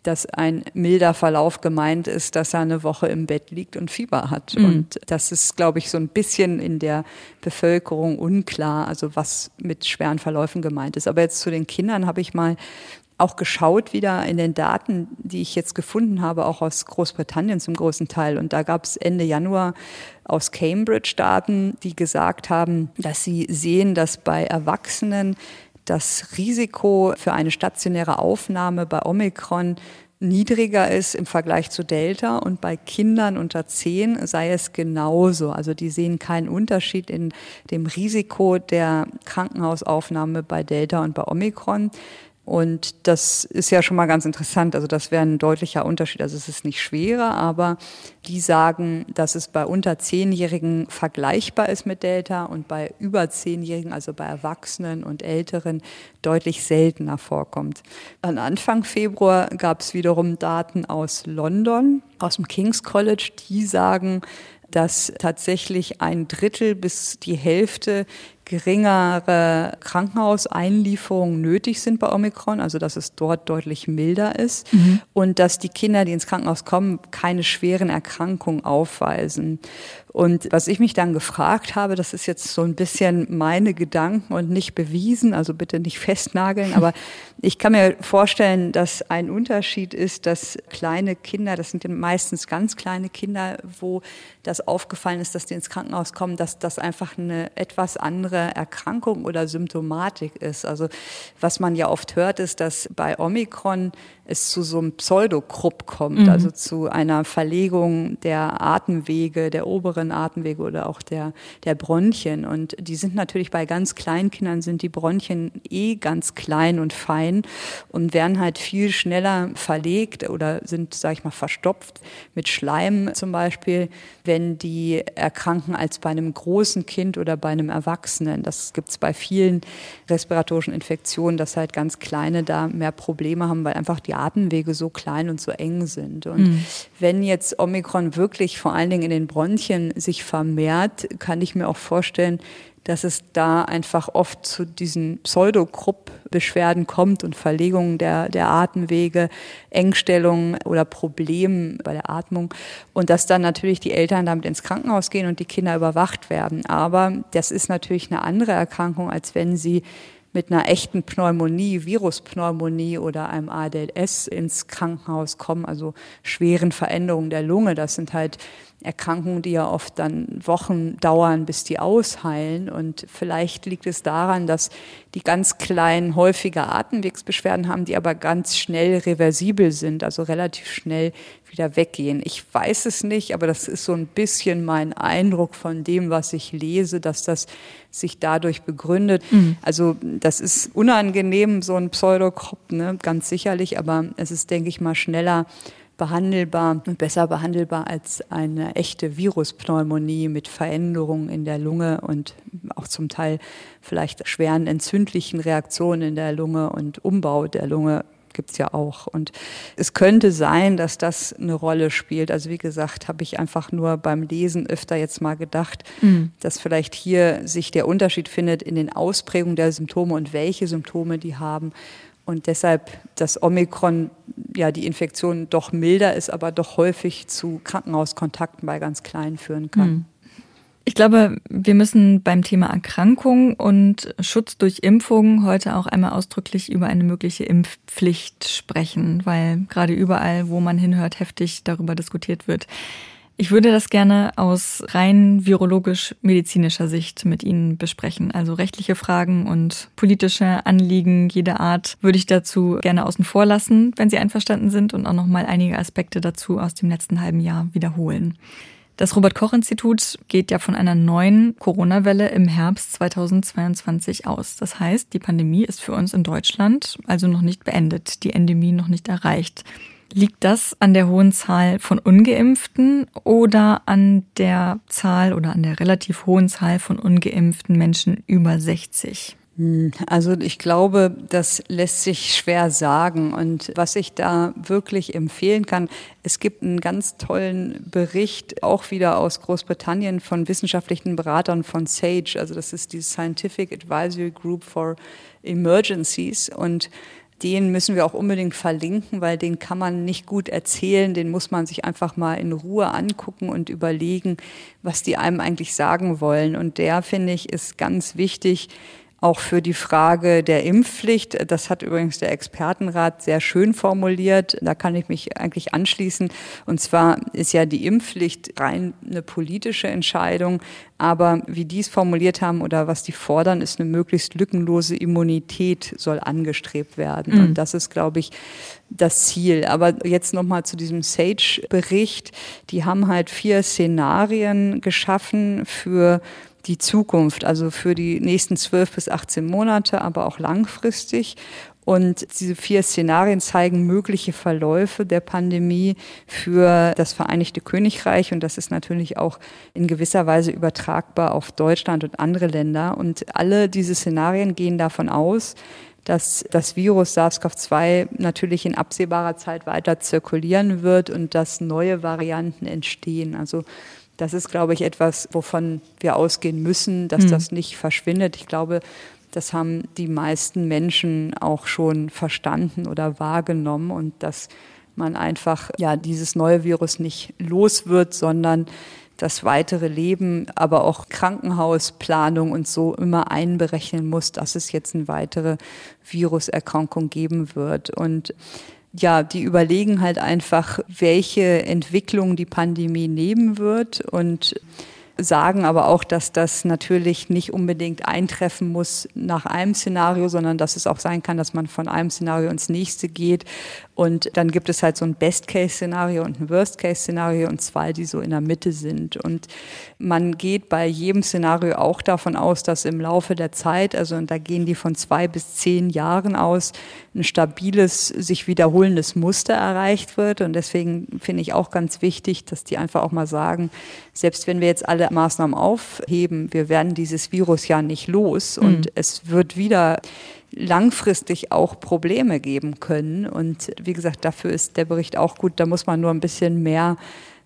dass ein milder Verlauf gemeint ist, dass er eine Woche im Bett liegt und Fieber hat. Mhm. Und das ist, glaube ich, so ein bisschen in der Bevölkerung unklar, also was mit schweren Verläufen gemeint ist. Aber jetzt zu den Kindern habe ich mal auch geschaut wieder in den Daten, die ich jetzt gefunden habe, auch aus Großbritannien zum großen Teil. Und da gab es Ende Januar aus Cambridge Daten, die gesagt haben, dass sie sehen, dass bei Erwachsenen das Risiko für eine stationäre Aufnahme bei Omikron niedriger ist im Vergleich zu Delta und bei Kindern unter 10 sei es genauso. Also die sehen keinen Unterschied in dem Risiko der Krankenhausaufnahme bei Delta und bei Omikron. Und das ist ja schon mal ganz interessant. Also das wäre ein deutlicher Unterschied. Also es ist nicht schwerer, aber die sagen, dass es bei unter Zehnjährigen vergleichbar ist mit Delta und bei über Zehnjährigen, also bei Erwachsenen und Älteren, deutlich seltener vorkommt. An Anfang Februar gab es wiederum Daten aus London, aus dem King's College, die sagen, dass tatsächlich ein Drittel bis die Hälfte geringere Krankenhauseinlieferungen nötig sind bei Omikron, also dass es dort deutlich milder ist mhm. und dass die Kinder, die ins Krankenhaus kommen, keine schweren Erkrankungen aufweisen. Und was ich mich dann gefragt habe, das ist jetzt so ein bisschen meine Gedanken und nicht bewiesen, also bitte nicht festnageln, aber ich kann mir vorstellen, dass ein Unterschied ist, dass kleine Kinder, das sind meistens ganz kleine Kinder, wo das aufgefallen ist, dass die ins Krankenhaus kommen, dass das einfach eine etwas andere Erkrankung oder Symptomatik ist. Also was man ja oft hört, ist, dass bei Omikron es zu so einem Pseudokrupp kommt, mhm. also zu einer Verlegung der Atemwege, der oberen Atemwege oder auch der, der Bronchien. Und die sind natürlich bei ganz kleinen Kindern sind die Bronchien eh ganz klein und fein und werden halt viel schneller verlegt oder sind, sag ich mal, verstopft mit Schleim zum Beispiel, wenn die erkranken als bei einem großen Kind oder bei einem Erwachsenen. Das gibt es bei vielen respiratorischen Infektionen, dass halt ganz kleine da mehr Probleme haben, weil einfach die Atemwege so klein und so eng sind. Und mhm. wenn jetzt Omikron wirklich vor allen Dingen in den Bronchien sich vermehrt, kann ich mir auch vorstellen, dass es da einfach oft zu diesen Pseudogrupp-Beschwerden kommt und Verlegungen der, der Atemwege, Engstellungen oder Problemen bei der Atmung und dass dann natürlich die Eltern damit ins Krankenhaus gehen und die Kinder überwacht werden. Aber das ist natürlich eine andere Erkrankung, als wenn sie mit einer echten Pneumonie, Viruspneumonie oder einem ADLS ins Krankenhaus kommen, also schweren Veränderungen der Lunge. Das sind halt Erkrankungen, die ja oft dann Wochen dauern, bis die ausheilen. Und vielleicht liegt es daran, dass die ganz kleinen häufige Atemwegsbeschwerden haben, die aber ganz schnell reversibel sind, also relativ schnell wieder weggehen. Ich weiß es nicht, aber das ist so ein bisschen mein Eindruck von dem, was ich lese, dass das sich dadurch begründet. Mhm. Also das ist unangenehm, so ein Pseudokrupp, ne, ganz sicherlich, aber es ist, denke ich mal, schneller behandelbar und besser behandelbar als eine echte Viruspneumonie mit Veränderungen in der Lunge und auch zum Teil vielleicht schweren entzündlichen Reaktionen in der Lunge und Umbau der Lunge gibt es ja auch. Und es könnte sein, dass das eine Rolle spielt. Also wie gesagt, habe ich einfach nur beim Lesen öfter jetzt mal gedacht, mhm. dass vielleicht hier sich der Unterschied findet in den Ausprägungen der Symptome und welche Symptome die haben und deshalb das Omikron, ja, die Infektion doch milder ist, aber doch häufig zu Krankenhauskontakten bei ganz Kleinen führen kann. Hm. Ich glaube, wir müssen beim Thema Erkrankung und Schutz durch Impfung heute auch einmal ausdrücklich über eine mögliche Impfpflicht sprechen, weil gerade überall, wo man hinhört, heftig darüber diskutiert wird. Ich würde das gerne aus rein virologisch-medizinischer Sicht mit Ihnen besprechen. Also rechtliche Fragen und politische Anliegen jeder Art würde ich dazu gerne außen vor lassen, wenn Sie einverstanden sind und auch noch mal einige Aspekte dazu aus dem letzten halben Jahr wiederholen. Das Robert Koch Institut geht ja von einer neuen Corona-Welle im Herbst 2022 aus. Das heißt, die Pandemie ist für uns in Deutschland also noch nicht beendet, die Endemie noch nicht erreicht. Liegt das an der hohen Zahl von ungeimpften oder an der Zahl oder an der relativ hohen Zahl von ungeimpften Menschen über 60? Hm, also ich glaube, das lässt sich schwer sagen. Und was ich da wirklich empfehlen kann, es gibt einen ganz tollen Bericht, auch wieder aus Großbritannien von wissenschaftlichen Beratern von SAGE. Also das ist die Scientific Advisory Group for Emergencies. Und den müssen wir auch unbedingt verlinken, weil den kann man nicht gut erzählen, den muss man sich einfach mal in Ruhe angucken und überlegen, was die einem eigentlich sagen wollen. Und der, finde ich, ist ganz wichtig, auch für die Frage der Impfpflicht. Das hat übrigens der Expertenrat sehr schön formuliert. Da kann ich mich eigentlich anschließen. Und zwar ist ja die Impfpflicht rein eine politische Entscheidung. Aber wie die es formuliert haben oder was die fordern, ist eine möglichst lückenlose Immunität soll angestrebt werden. Mhm. Und das ist, glaube ich, das Ziel. Aber jetzt nochmal zu diesem Sage-Bericht. Die haben halt vier Szenarien geschaffen für die Zukunft, also für die nächsten zwölf bis 18 Monate, aber auch langfristig. Und diese vier Szenarien zeigen mögliche Verläufe der Pandemie für das Vereinigte Königreich. Und das ist natürlich auch in gewisser Weise übertragbar auf Deutschland und andere Länder. Und alle diese Szenarien gehen davon aus, dass das Virus SARS-CoV-2 natürlich in absehbarer Zeit weiter zirkulieren wird und dass neue Varianten entstehen. Also Das ist, glaube ich, etwas, wovon wir ausgehen müssen, dass mhm. das nicht verschwindet. Ich glaube, das haben die meisten Menschen auch schon verstanden oder wahrgenommen und dass man einfach ja dieses neue Virus nicht los wird, sondern das weitere Leben, aber auch Krankenhausplanung und so immer einberechnen muss, dass es jetzt eine weitere Viruserkrankung geben wird. Und ja, die überlegen halt einfach, welche Entwicklung die Pandemie nehmen wird und sagen aber auch, dass das natürlich nicht unbedingt eintreffen muss nach einem Szenario, sondern dass es auch sein kann, dass man von einem Szenario ins nächste geht. Und dann gibt es halt so ein Best-Case-Szenario und ein Worst-Case-Szenario und zwei, die so in der Mitte sind. Und man geht bei jedem Szenario auch davon aus, dass im Laufe der Zeit, also und da gehen die von zwei bis zehn Jahren aus, ein stabiles, sich wiederholendes Muster erreicht wird. Und deswegen finde ich auch ganz wichtig, dass die einfach auch mal sagen, selbst wenn wir jetzt alle Maßnahmen aufheben, wir werden dieses Virus ja nicht los und mhm. es wird wieder langfristig auch Probleme geben können. Und wie gesagt, dafür ist der Bericht auch gut. Da muss man nur ein bisschen mehr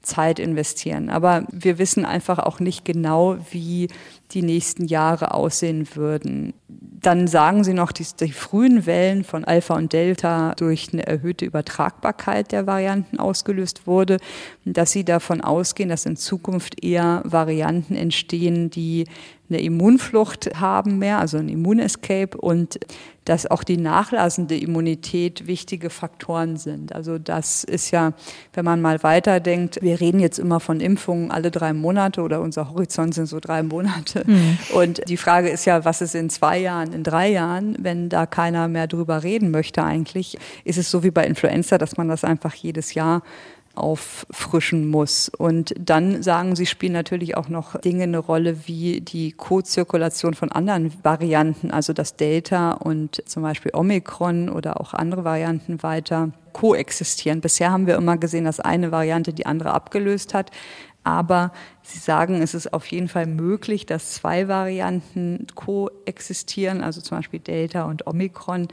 Zeit investieren. Aber wir wissen einfach auch nicht genau, wie die nächsten Jahre aussehen würden. Dann sagen sie noch, dass die frühen Wellen von Alpha und Delta durch eine erhöhte Übertragbarkeit der Varianten ausgelöst wurde, dass sie davon ausgehen, dass in Zukunft eher Varianten entstehen, die eine Immunflucht haben mehr, also ein Immunescape und dass auch die nachlassende Immunität wichtige Faktoren sind. Also das ist ja, wenn man mal weiterdenkt, wir reden jetzt immer von Impfungen alle drei Monate oder unser Horizont sind so drei Monate. Mhm. Und die Frage ist ja, was ist in zwei Jahren, in drei Jahren, wenn da keiner mehr drüber reden möchte eigentlich, ist es so wie bei Influenza, dass man das einfach jedes Jahr auffrischen muss. Und dann sagen sie, spielen natürlich auch noch Dinge eine Rolle wie die Co-Zirkulation von anderen Varianten, also das Delta und zum Beispiel Omikron oder auch andere Varianten weiter koexistieren. Bisher haben wir immer gesehen, dass eine Variante die andere abgelöst hat. Aber Sie sagen, es ist auf jeden Fall möglich, dass zwei Varianten koexistieren, also zum Beispiel Delta und Omikron,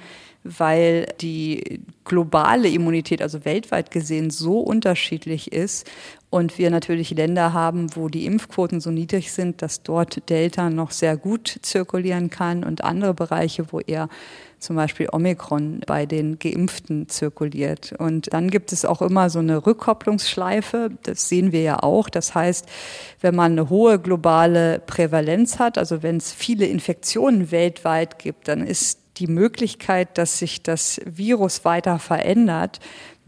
weil die globale Immunität, also weltweit gesehen, so unterschiedlich ist. Und wir natürlich Länder haben, wo die Impfquoten so niedrig sind, dass dort Delta noch sehr gut zirkulieren kann und andere Bereiche, wo eher zum Beispiel Omikron bei den Geimpften zirkuliert. Und dann gibt es auch immer so eine Rückkopplungsschleife. Das sehen wir ja auch. Das heißt, wenn man eine hohe globale Prävalenz hat, also wenn es viele Infektionen weltweit gibt, dann ist die Möglichkeit, dass sich das Virus weiter verändert,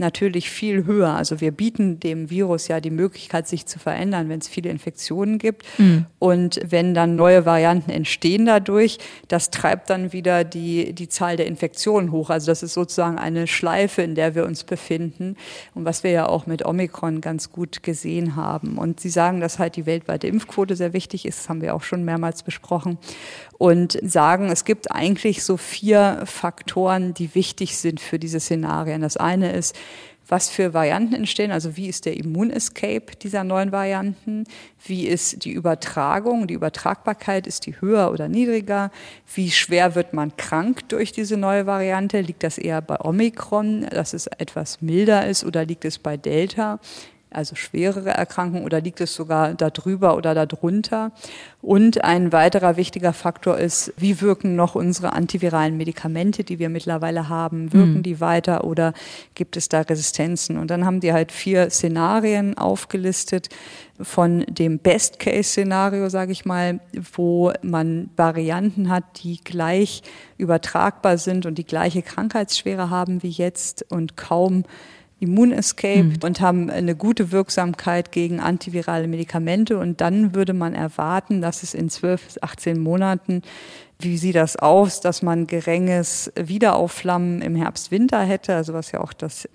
natürlich viel höher. Also wir bieten dem Virus ja die Möglichkeit, sich zu verändern, wenn es viele Infektionen gibt. Mhm. Und wenn dann neue Varianten entstehen dadurch, das treibt dann wieder die, die Zahl der Infektionen hoch. Also das ist sozusagen eine Schleife, in der wir uns befinden. Und was wir ja auch mit Omikron ganz gut gesehen haben. Und Sie sagen, dass halt die weltweite Impfquote sehr wichtig ist. Das haben wir auch schon mehrmals besprochen. Und sagen, es gibt eigentlich so vier Faktoren, die wichtig sind für diese Szenarien. Das eine ist, was für Varianten entstehen, also wie ist der Immunescape dieser neuen Varianten, wie ist die Übertragung, die Übertragbarkeit, ist die höher oder niedriger, wie schwer wird man krank durch diese neue Variante, liegt das eher bei Omikron, dass es etwas milder ist oder liegt es bei Delta? Also schwerere Erkrankungen oder liegt es sogar darüber oder darunter? Und ein weiterer wichtiger Faktor ist, wie wirken noch unsere antiviralen Medikamente, die wir mittlerweile haben? Wirken mhm. die weiter oder gibt es da Resistenzen? Und dann haben die halt vier Szenarien aufgelistet von dem Best-Case-Szenario, sage ich mal, wo man Varianten hat, die gleich übertragbar sind und die gleiche Krankheitsschwere haben wie jetzt und kaum Immunescape mhm. und haben eine gute Wirksamkeit gegen antivirale Medikamente. Und dann würde man erwarten, dass es in 12 bis 18 Monaten, wie sieht das aus, dass man geringes Wiederaufflammen im Herbst-Winter hätte, also was ja auch das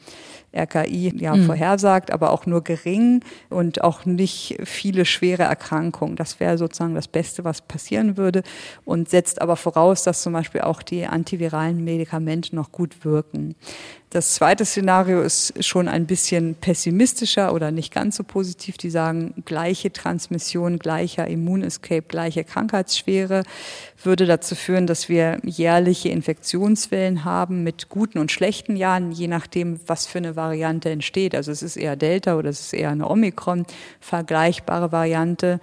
RKI ja mhm. vorhersagt, aber auch nur gering und auch nicht viele schwere Erkrankungen. Das wäre sozusagen das Beste, was passieren würde und setzt aber voraus, dass zum Beispiel auch die antiviralen Medikamente noch gut wirken. Das zweite Szenario ist schon ein bisschen pessimistischer oder nicht ganz so positiv. Die sagen, gleiche Transmission, gleicher Immunescape, gleiche Krankheitsschwere würde dazu führen, dass wir jährliche Infektionswellen haben mit guten und schlechten Jahren, je nachdem, was für eine Variante entsteht. Also es ist eher Delta oder es ist eher eine Omikron, vergleichbare Variante.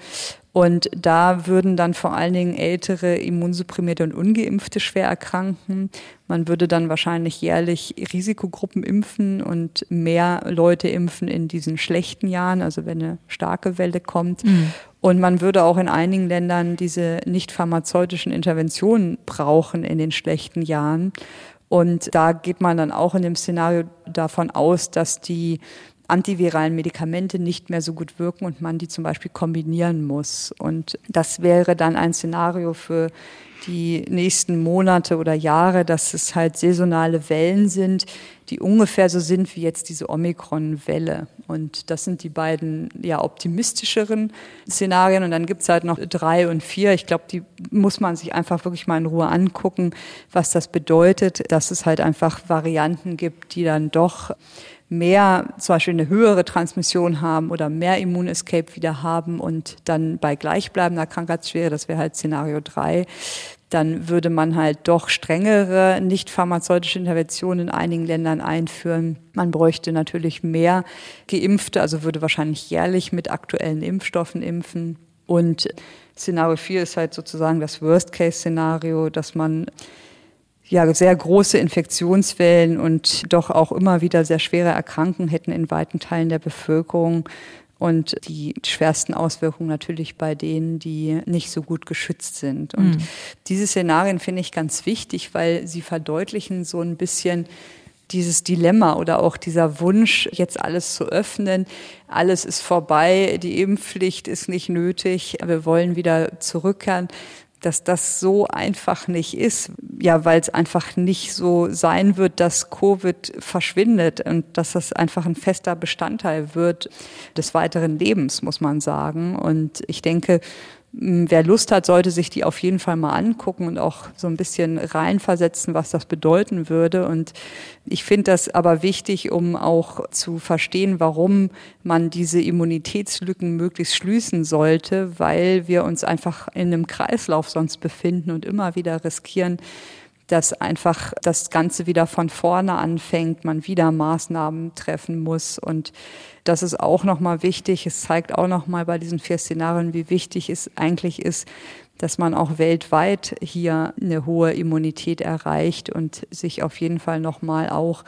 Und da würden dann vor allen Dingen ältere, immunsupprimierte und ungeimpfte schwer erkranken. Man würde dann wahrscheinlich jährlich Risikogruppen impfen und mehr Leute impfen in diesen schlechten Jahren, also wenn eine starke Welle kommt. Mhm. Und man würde auch in einigen Ländern diese nicht pharmazeutischen Interventionen brauchen in den schlechten Jahren. Und da geht man dann auch in dem Szenario davon aus, dass die antiviralen Medikamente nicht mehr so gut wirken und man die zum Beispiel kombinieren muss. Und das wäre dann ein Szenario für die nächsten Monate oder Jahre, dass es halt saisonale Wellen sind, die ungefähr so sind wie jetzt diese Omikron-Welle. Und das sind die beiden ja optimistischeren Szenarien. Und dann gibt es halt noch drei und vier. Ich glaube, die muss man sich einfach wirklich mal in Ruhe angucken, was das bedeutet, dass es halt einfach Varianten gibt, die dann doch mehr zum Beispiel eine höhere Transmission haben oder mehr Immunescape wieder haben und dann bei gleichbleibender Krankheitsschwere, das wäre halt Szenario drei, dann würde man halt doch strengere nicht pharmazeutische Interventionen in einigen Ländern einführen. Man bräuchte natürlich mehr Geimpfte, also würde wahrscheinlich jährlich mit aktuellen Impfstoffen impfen. Und Szenario 4 ist halt sozusagen das Worst-Case-Szenario, dass man ja sehr große Infektionswellen und doch auch immer wieder sehr schwere Erkrankungen hätten in weiten Teilen der Bevölkerung und die schwersten Auswirkungen natürlich bei denen, die nicht so gut geschützt sind. Und mhm. diese Szenarien finde ich ganz wichtig, weil sie verdeutlichen so ein bisschen dieses Dilemma oder auch dieser Wunsch, jetzt alles zu öffnen. Alles ist vorbei, die Impfpflicht ist nicht nötig, wir wollen wieder zurückkehren dass das so einfach nicht ist. Ja, weil es einfach nicht so sein wird, dass Covid verschwindet und dass das einfach ein fester Bestandteil wird des weiteren Lebens, muss man sagen. Und ich denke, Wer Lust hat, sollte sich die auf jeden Fall mal angucken und auch so ein bisschen reinversetzen, was das bedeuten würde. Und ich finde das aber wichtig, um auch zu verstehen, warum man diese Immunitätslücken möglichst schließen sollte, weil wir uns einfach in einem Kreislauf sonst befinden und immer wieder riskieren, dass einfach das Ganze wieder von vorne anfängt, man wieder Maßnahmen treffen muss. Und das ist auch nochmal wichtig. Es zeigt auch nochmal bei diesen vier Szenarien, wie wichtig es eigentlich ist, dass man auch weltweit hier eine hohe Immunität erreicht und sich auf jeden Fall nochmal auch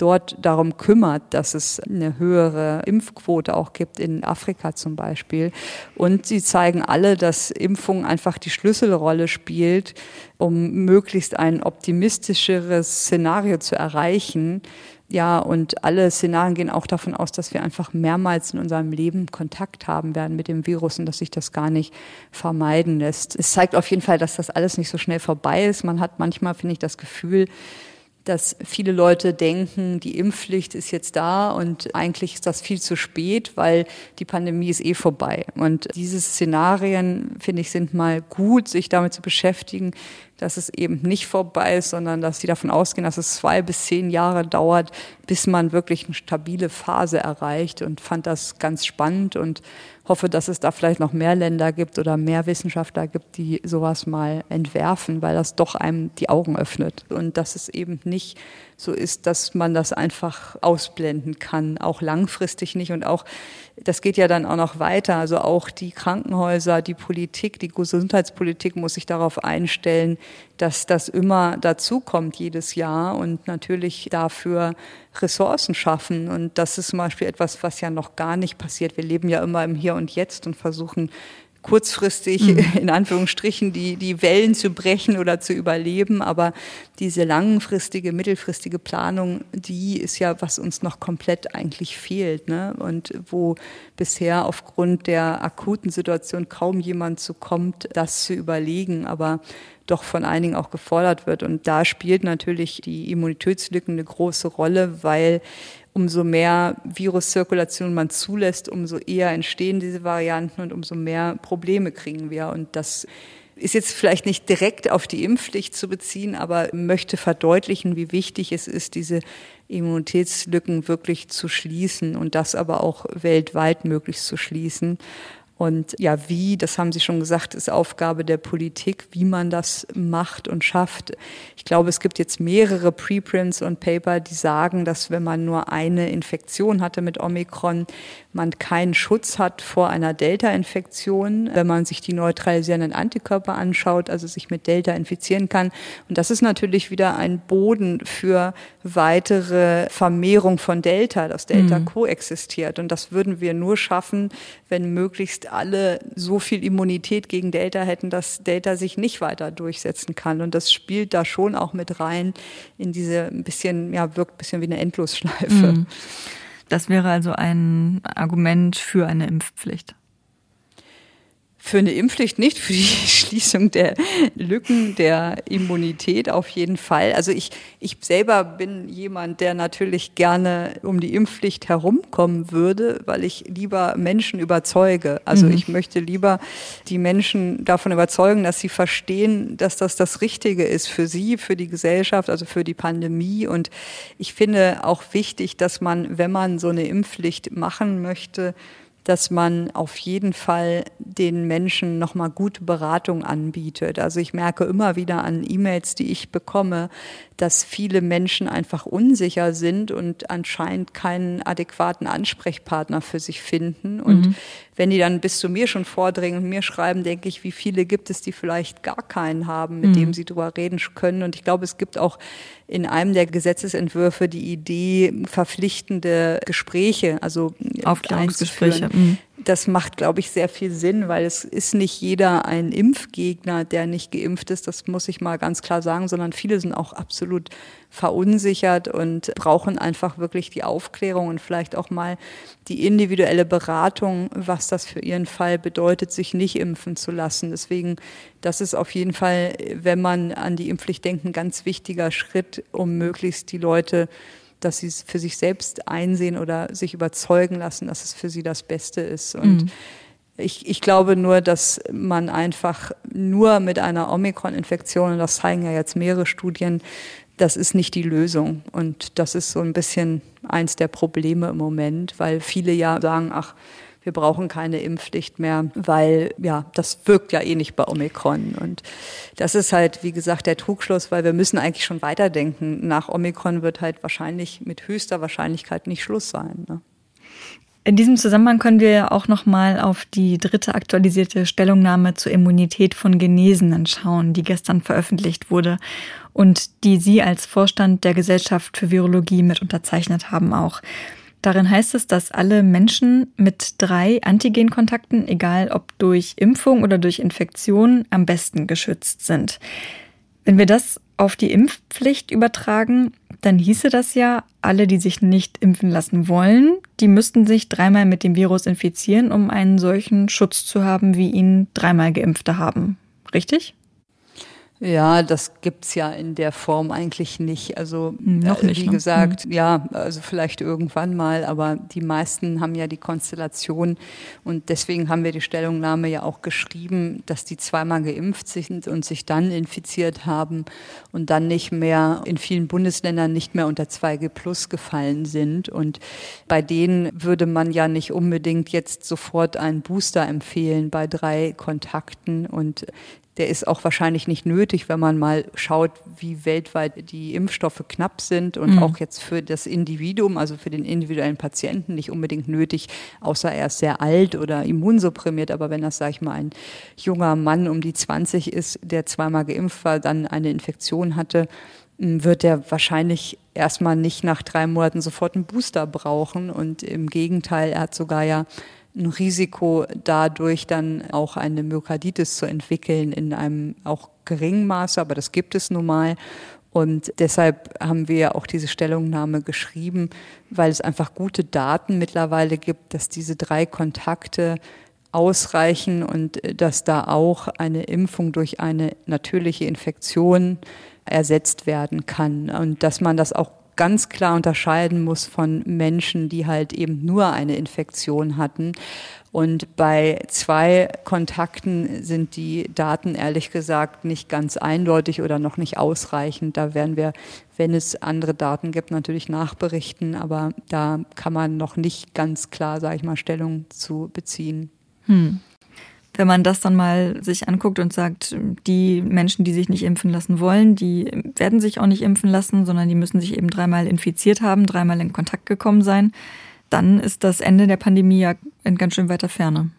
dort darum kümmert, dass es eine höhere Impfquote auch gibt, in Afrika zum Beispiel. Und sie zeigen alle, dass Impfung einfach die Schlüsselrolle spielt, um möglichst ein optimistischeres Szenario zu erreichen. Ja, und alle Szenarien gehen auch davon aus, dass wir einfach mehrmals in unserem Leben Kontakt haben werden mit dem Virus und dass sich das gar nicht vermeiden lässt. Es zeigt auf jeden Fall, dass das alles nicht so schnell vorbei ist. Man hat manchmal, finde ich, das Gefühl, dass viele Leute denken, die Impfpflicht ist jetzt da und eigentlich ist das viel zu spät, weil die Pandemie ist eh vorbei. Und diese Szenarien, finde ich, sind mal gut, sich damit zu beschäftigen, dass es eben nicht vorbei ist, sondern dass sie davon ausgehen, dass es zwei bis zehn Jahre dauert, bis man wirklich eine stabile Phase erreicht und fand das ganz spannend und hoffe, dass es da vielleicht noch mehr Länder gibt oder mehr Wissenschaftler gibt, die sowas mal entwerfen, weil das doch einem die Augen öffnet und dass es eben nicht so ist, dass man das einfach ausblenden kann, auch langfristig nicht und auch das geht ja dann auch noch weiter. Also auch die Krankenhäuser, die Politik, die Gesundheitspolitik muss sich darauf einstellen, dass das immer dazukommt jedes Jahr und natürlich dafür Ressourcen schaffen. Und das ist zum Beispiel etwas, was ja noch gar nicht passiert. Wir leben ja immer im Hier und Jetzt und versuchen kurzfristig mhm. in Anführungsstrichen die, die Wellen zu brechen oder zu überleben. Aber diese langfristige, mittelfristige Planung, die ist ja, was uns noch komplett eigentlich fehlt. Ne? Und wo bisher aufgrund der akuten Situation kaum jemand zu kommt, das zu überlegen, aber doch von einigen auch gefordert wird. Und da spielt natürlich die Immunitätslücken eine große Rolle, weil umso mehr Viruszirkulation man zulässt, umso eher entstehen diese Varianten und umso mehr Probleme kriegen wir. Und das ist jetzt vielleicht nicht direkt auf die Impfpflicht zu beziehen, aber möchte verdeutlichen, wie wichtig es ist, diese Immunitätslücken wirklich zu schließen und das aber auch weltweit möglichst zu schließen. Und ja, wie, das haben Sie schon gesagt, ist Aufgabe der Politik, wie man das macht und schafft. Ich glaube, es gibt jetzt mehrere Preprints und Paper, die sagen, dass wenn man nur eine Infektion hatte mit Omikron, man keinen Schutz hat vor einer Delta-Infektion, wenn man sich die neutralisierenden Antikörper anschaut, also sich mit Delta infizieren kann. Und das ist natürlich wieder ein Boden für weitere Vermehrung von Delta, dass Delta mhm. koexistiert. Und das würden wir nur schaffen, wenn möglichst alle so viel Immunität gegen Delta hätten, dass Delta sich nicht weiter durchsetzen kann. Und das spielt da schon auch mit rein in diese ein bisschen, ja, wirkt ein bisschen wie eine Endlosschleife. Mhm. Das wäre also ein Argument für eine Impfpflicht für eine Impfpflicht nicht, für die Schließung der Lücken der Immunität auf jeden Fall. Also ich, ich selber bin jemand, der natürlich gerne um die Impfpflicht herumkommen würde, weil ich lieber Menschen überzeuge. Also mhm. ich möchte lieber die Menschen davon überzeugen, dass sie verstehen, dass das das Richtige ist für sie, für die Gesellschaft, also für die Pandemie. Und ich finde auch wichtig, dass man, wenn man so eine Impfpflicht machen möchte, dass man auf jeden Fall den Menschen nochmal gute Beratung anbietet. Also ich merke immer wieder an E-Mails, die ich bekomme, dass viele Menschen einfach unsicher sind und anscheinend keinen adäquaten Ansprechpartner für sich finden. Und mhm. wenn die dann bis zu mir schon vordringen und mir schreiben, denke ich, wie viele gibt es, die vielleicht gar keinen haben, mit mhm. dem sie drüber reden können. Und ich glaube, es gibt auch in einem der Gesetzesentwürfe die Idee, verpflichtende Gespräche, also Aufklärungsgespräche. Mhm das macht, glaube ich, sehr viel Sinn, weil es ist nicht jeder ein Impfgegner, der nicht geimpft ist. Das muss ich mal ganz klar sagen, sondern viele sind auch absolut verunsichert und brauchen einfach wirklich die Aufklärung und vielleicht auch mal die individuelle Beratung, was das für ihren Fall bedeutet, sich nicht impfen zu lassen. Deswegen, das ist auf jeden Fall, wenn man an die Impfpflicht denkt, ein ganz wichtiger Schritt, um möglichst die Leute dass sie es für sich selbst einsehen oder sich überzeugen lassen, dass es für sie das Beste ist. Und mhm. ich, ich glaube nur, dass man einfach nur mit einer Omikron-Infektion, und das zeigen ja jetzt mehrere Studien, das ist nicht die Lösung. Und das ist so ein bisschen eins der Probleme im Moment, weil viele ja sagen, ach, wir brauchen keine Impfpflicht mehr, weil ja, das wirkt ja eh nicht bei Omikron. Und das ist halt, wie gesagt, der Trugschluss, weil wir müssen eigentlich schon weiterdenken. Nach Omikron wird halt wahrscheinlich mit höchster Wahrscheinlichkeit nicht Schluss sein. Ne? In diesem Zusammenhang können wir auch noch mal auf die dritte aktualisierte Stellungnahme zur Immunität von Genesenen schauen, die gestern veröffentlicht wurde und die Sie als Vorstand der Gesellschaft für Virologie mit unterzeichnet haben auch. Darin heißt es, dass alle Menschen mit drei Antigenkontakten, egal ob durch Impfung oder durch Infektion, am besten geschützt sind. Wenn wir das auf die Impfpflicht übertragen, dann hieße das ja, alle, die sich nicht impfen lassen wollen, die müssten sich dreimal mit dem Virus infizieren, um einen solchen Schutz zu haben, wie ihn dreimal Geimpfte haben. Richtig? Ja, das gibt's ja in der Form eigentlich nicht. Also hm, noch äh, nicht, wie ne? gesagt, mhm. ja, also vielleicht irgendwann mal, aber die meisten haben ja die Konstellation und deswegen haben wir die Stellungnahme ja auch geschrieben, dass die zweimal geimpft sind und sich dann infiziert haben und dann nicht mehr in vielen Bundesländern nicht mehr unter 2G plus gefallen sind. Und bei denen würde man ja nicht unbedingt jetzt sofort einen Booster empfehlen bei drei Kontakten und der ist auch wahrscheinlich nicht nötig, wenn man mal schaut, wie weltweit die Impfstoffe knapp sind und mhm. auch jetzt für das Individuum, also für den individuellen Patienten nicht unbedingt nötig, außer er ist sehr alt oder immunsupprimiert. Aber wenn das, sage ich mal, ein junger Mann um die 20 ist, der zweimal geimpft war, dann eine Infektion hatte, wird er wahrscheinlich erstmal nicht nach drei Monaten sofort einen Booster brauchen. Und im Gegenteil, er hat sogar ja ein Risiko, dadurch dann auch eine Myokarditis zu entwickeln in einem auch geringen Maße, aber das gibt es nun mal. Und deshalb haben wir auch diese Stellungnahme geschrieben, weil es einfach gute Daten mittlerweile gibt, dass diese drei Kontakte ausreichen und dass da auch eine Impfung durch eine natürliche Infektion ersetzt werden kann und dass man das auch ganz klar unterscheiden muss von Menschen, die halt eben nur eine Infektion hatten. Und bei zwei Kontakten sind die Daten ehrlich gesagt nicht ganz eindeutig oder noch nicht ausreichend. Da werden wir, wenn es andere Daten gibt, natürlich nachberichten, aber da kann man noch nicht ganz klar, sage ich mal, Stellung zu beziehen. Hm. Wenn man das dann mal sich anguckt und sagt, die Menschen, die sich nicht impfen lassen wollen, die werden sich auch nicht impfen lassen, sondern die müssen sich eben dreimal infiziert haben, dreimal in Kontakt gekommen sein, dann ist das Ende der Pandemie ja in ganz schön weiter Ferne.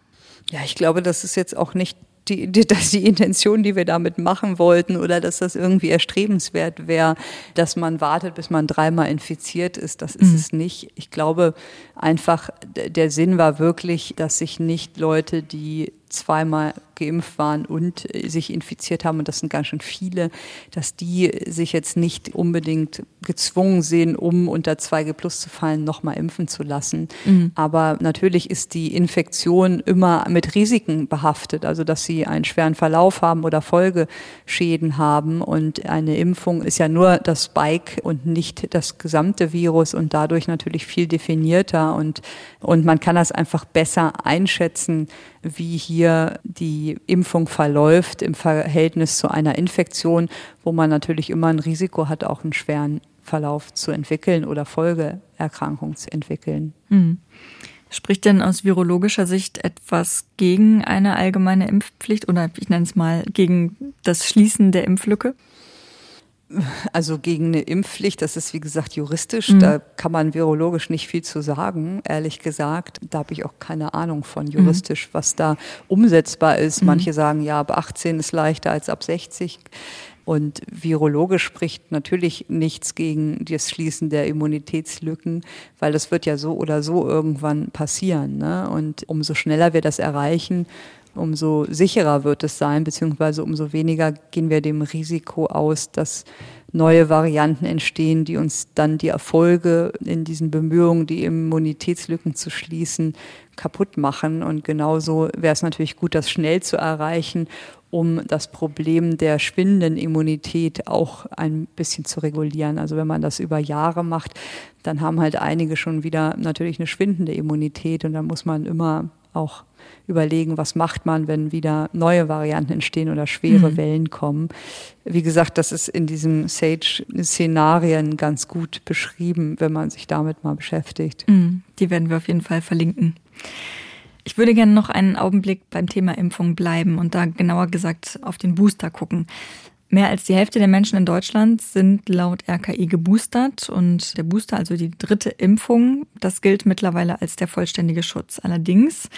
Ja, ich glaube, das ist jetzt auch nicht die, die, dass die Intention, die wir damit machen wollten oder dass das irgendwie erstrebenswert wäre, dass man wartet, bis man dreimal infiziert ist. Das ist mhm. es nicht. Ich glaube einfach, der Sinn war wirklich, dass sich nicht Leute, die zweimal geimpft waren und sich infiziert haben, und das sind ganz schön viele, dass die sich jetzt nicht unbedingt gezwungen sehen, um unter 2G Plus zu fallen, nochmal impfen zu lassen. Mhm. Aber natürlich ist die Infektion immer mit Risiken behaftet, also dass sie einen schweren Verlauf haben oder Folgeschäden haben. Und eine Impfung ist ja nur das Spike und nicht das gesamte Virus und dadurch natürlich viel definierter und, und man kann das einfach besser einschätzen, wie hier die Impfung verläuft im Verhältnis zu einer Infektion, wo man natürlich immer ein Risiko hat, auch einen schweren Verlauf zu entwickeln oder Folgeerkrankungen zu entwickeln. Mhm. Spricht denn aus virologischer Sicht etwas gegen eine allgemeine Impfpflicht oder ich nenne es mal gegen das Schließen der Impflücke? Also gegen eine Impfpflicht, das ist wie gesagt juristisch, mhm. da kann man virologisch nicht viel zu sagen, ehrlich gesagt. Da habe ich auch keine Ahnung von mhm. juristisch, mhm. was da umsetzbar ist. Mhm. Manche sagen, ja, ab 18 ist leichter als ab 60. Und virologisch spricht natürlich nichts gegen das Schließen der Immunitätslücken, weil das wird ja so oder so irgendwann passieren. Ne? Und umso schneller wir das erreichen, umso sicherer wird es sein, beziehungsweise umso weniger gehen wir dem Risiko aus, dass neue Varianten entstehen, die uns dann die Erfolge in diesen Bemühungen, die Immunitätslücken zu schließen, kaputt machen. Und genauso wäre es natürlich gut, das schnell zu erreichen, um das Problem der schwindenden Immunität auch ein bisschen zu regulieren. Also wenn man das über Jahre macht, dann haben halt einige schon wieder natürlich eine schwindende Immunität und dann muss man immer auch überlegen, was macht man, wenn wieder neue Varianten entstehen oder schwere mhm. Wellen kommen. Wie gesagt, das ist in diesem Sage-Szenarien ganz gut beschrieben, wenn man sich damit mal beschäftigt. Mhm. Die werden wir auf jeden Fall verlinken. Ich würde gerne noch einen Augenblick beim Thema Impfung bleiben und da genauer gesagt auf den Booster gucken. Mehr als die Hälfte der Menschen in Deutschland sind laut RKI geboostert und der Booster, also die dritte Impfung, das gilt mittlerweile als der vollständige Schutz. Allerdings,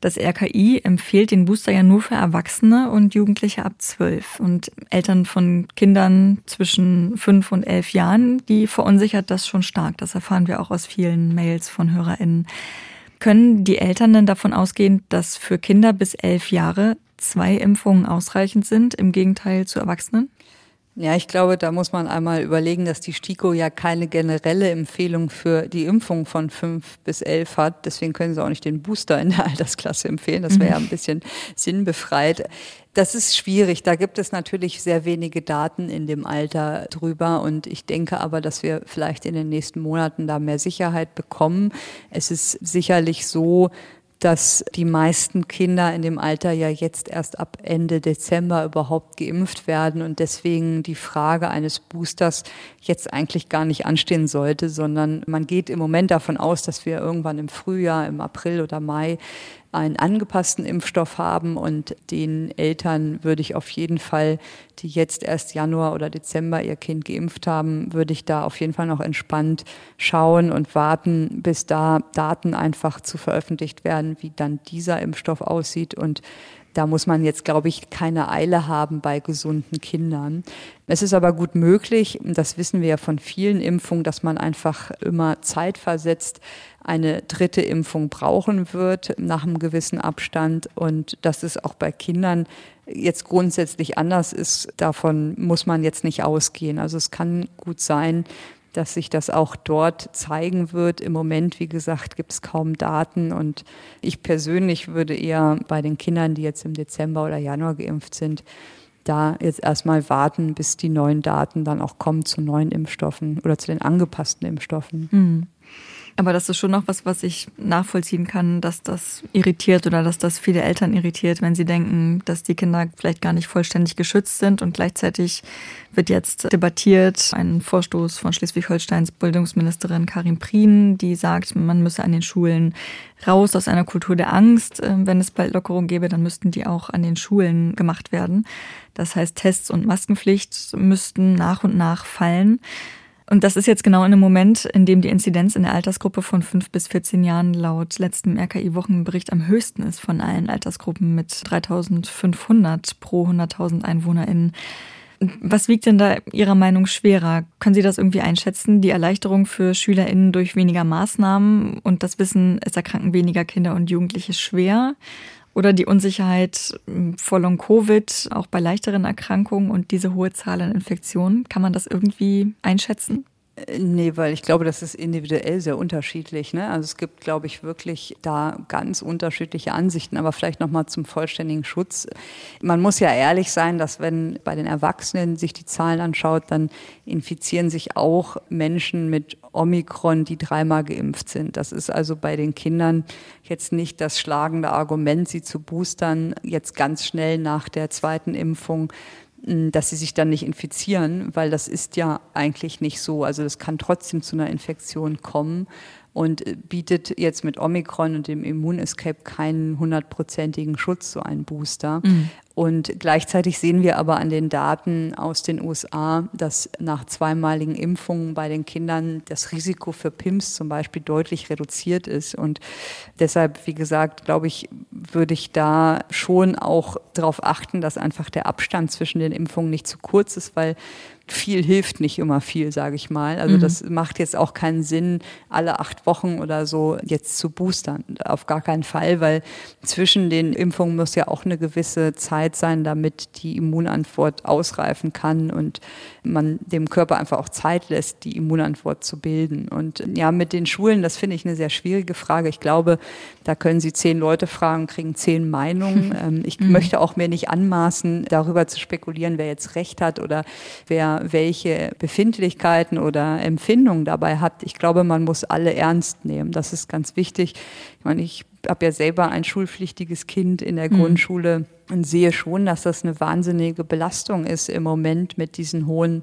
das RKI empfiehlt den Booster ja nur für Erwachsene und Jugendliche ab zwölf. Und Eltern von Kindern zwischen fünf und elf Jahren, die verunsichert das schon stark. Das erfahren wir auch aus vielen Mails von HörerInnen. Können die Eltern denn davon ausgehen, dass für Kinder bis elf Jahre zwei Impfungen ausreichend sind, im Gegenteil zu Erwachsenen? Ja, ich glaube, da muss man einmal überlegen, dass die STIKO ja keine generelle Empfehlung für die Impfung von fünf bis elf hat. Deswegen können sie auch nicht den Booster in der Altersklasse empfehlen. Das wäre ja ein bisschen sinnbefreit. Das ist schwierig. Da gibt es natürlich sehr wenige Daten in dem Alter drüber. Und ich denke aber, dass wir vielleicht in den nächsten Monaten da mehr Sicherheit bekommen. Es ist sicherlich so, dass die meisten Kinder in dem Alter ja jetzt erst ab Ende Dezember überhaupt geimpft werden und deswegen die Frage eines Boosters jetzt eigentlich gar nicht anstehen sollte, sondern man geht im Moment davon aus, dass wir irgendwann im Frühjahr, im April oder Mai einen angepassten Impfstoff haben und den Eltern würde ich auf jeden Fall, die jetzt erst Januar oder Dezember ihr Kind geimpft haben, würde ich da auf jeden Fall noch entspannt schauen und warten, bis da Daten einfach zu veröffentlicht werden, wie dann dieser Impfstoff aussieht. Und da muss man jetzt, glaube ich, keine Eile haben bei gesunden Kindern. Es ist aber gut möglich, das wissen wir ja von vielen Impfungen, dass man einfach immer zeitversetzt eine dritte Impfung brauchen wird nach einem gewissen Abstand und dass es auch bei Kindern jetzt grundsätzlich anders ist, davon muss man jetzt nicht ausgehen. Also es kann gut sein, dass sich das auch dort zeigen wird. Im Moment, wie gesagt, gibt es kaum Daten und ich persönlich würde eher bei den Kindern, die jetzt im Dezember oder Januar geimpft sind, da jetzt erstmal warten, bis die neuen Daten dann auch kommen zu neuen Impfstoffen oder zu den angepassten Impfstoffen. Mhm. Aber das ist schon noch was, was ich nachvollziehen kann, dass das irritiert oder dass das viele Eltern irritiert, wenn sie denken, dass die Kinder vielleicht gar nicht vollständig geschützt sind und gleichzeitig wird jetzt debattiert ein Vorstoß von Schleswig-Holsteins Bildungsministerin Karin Prien, die sagt, man müsse an den Schulen raus aus einer Kultur der Angst. Ähm, wenn es bald Lockerung gäbe, dann müssten die auch an den Schulen gemacht werden. Das heißt, Tests und Maskenpflicht müssten nach und nach fallen. Und das ist jetzt genau in einem Moment, in dem die Inzidenz in der Altersgruppe von 5 bis 14 Jahren laut letztem RKI-Wochenbericht am höchsten ist von allen Altersgruppen mit 3500 pro 100.000 EinwohnerInnen. Was wiegt denn da Ihrer Meinung schwerer? Können Sie das irgendwie einschätzen? Die Erleichterung für SchülerInnen durch weniger Maßnahmen und das Wissen, es erkranken weniger Kinder und Jugendliche schwer? Oder die Unsicherheit hm, vor Long-Covid, auch bei leichteren Erkrankungen und diese hohe Zahl an Infektionen. Kann man das irgendwie einschätzen? Äh, nee, weil ich glaube, das ist individuell sehr unterschiedlich. Ne? Also es gibt, glaube ich, wirklich da ganz unterschiedliche Ansichten. Aber vielleicht nochmal zum vollständigen Schutz. Man muss ja ehrlich sein, dass wenn bei den Erwachsenen sich die Zahlen anschaut, dann infizieren sich auch Menschen mit Omikron, die dreimal geimpft sind. Das ist also bei den Kindern jetzt nicht das schlagende Argument, sie zu boostern, jetzt ganz schnell nach der zweiten Impfung dass sie sich dann nicht infizieren, weil das ist ja eigentlich nicht so. Also das kann trotzdem zu einer Infektion kommen und äh, bietet jetzt mit Omikron und dem Immunescape keinen hundertprozentigen Schutz, so ein Booster. Mhm. Und gleichzeitig sehen wir aber an den Daten aus den USA, dass nach zweimaligen Impfungen bei den Kindern das Risiko für PIMS zum Beispiel deutlich reduziert ist. Und deshalb, wie gesagt, glaube ich, würde ich da schon auch darauf achten, dass einfach der Abstand zwischen den Impfungen nicht zu kurz ist, weil viel hilft nicht immer viel, sage ich mal. Also mhm. das macht jetzt auch keinen Sinn, alle acht Wochen oder so jetzt zu boostern. Auf gar keinen Fall, weil zwischen den Impfungen muss ja auch eine gewisse Zeit sein, damit die Immunantwort ausreifen kann und man dem Körper einfach auch Zeit lässt, die Immunantwort zu bilden. Und ja, mit den Schulen, das finde ich eine sehr schwierige Frage. Ich glaube, da können Sie zehn Leute fragen, kriegen zehn Meinungen. Ähm, ich mhm. möchte auch mir nicht anmaßen, darüber zu spekulieren, wer jetzt recht hat oder wer welche Befindlichkeiten oder Empfindungen dabei hat. Ich glaube, man muss alle ernst nehmen. Das ist ganz wichtig. Ich meine, ich habe ja selber ein schulpflichtiges Kind in der mhm. Grundschule und sehe schon, dass das eine wahnsinnige Belastung ist im Moment mit diesen hohen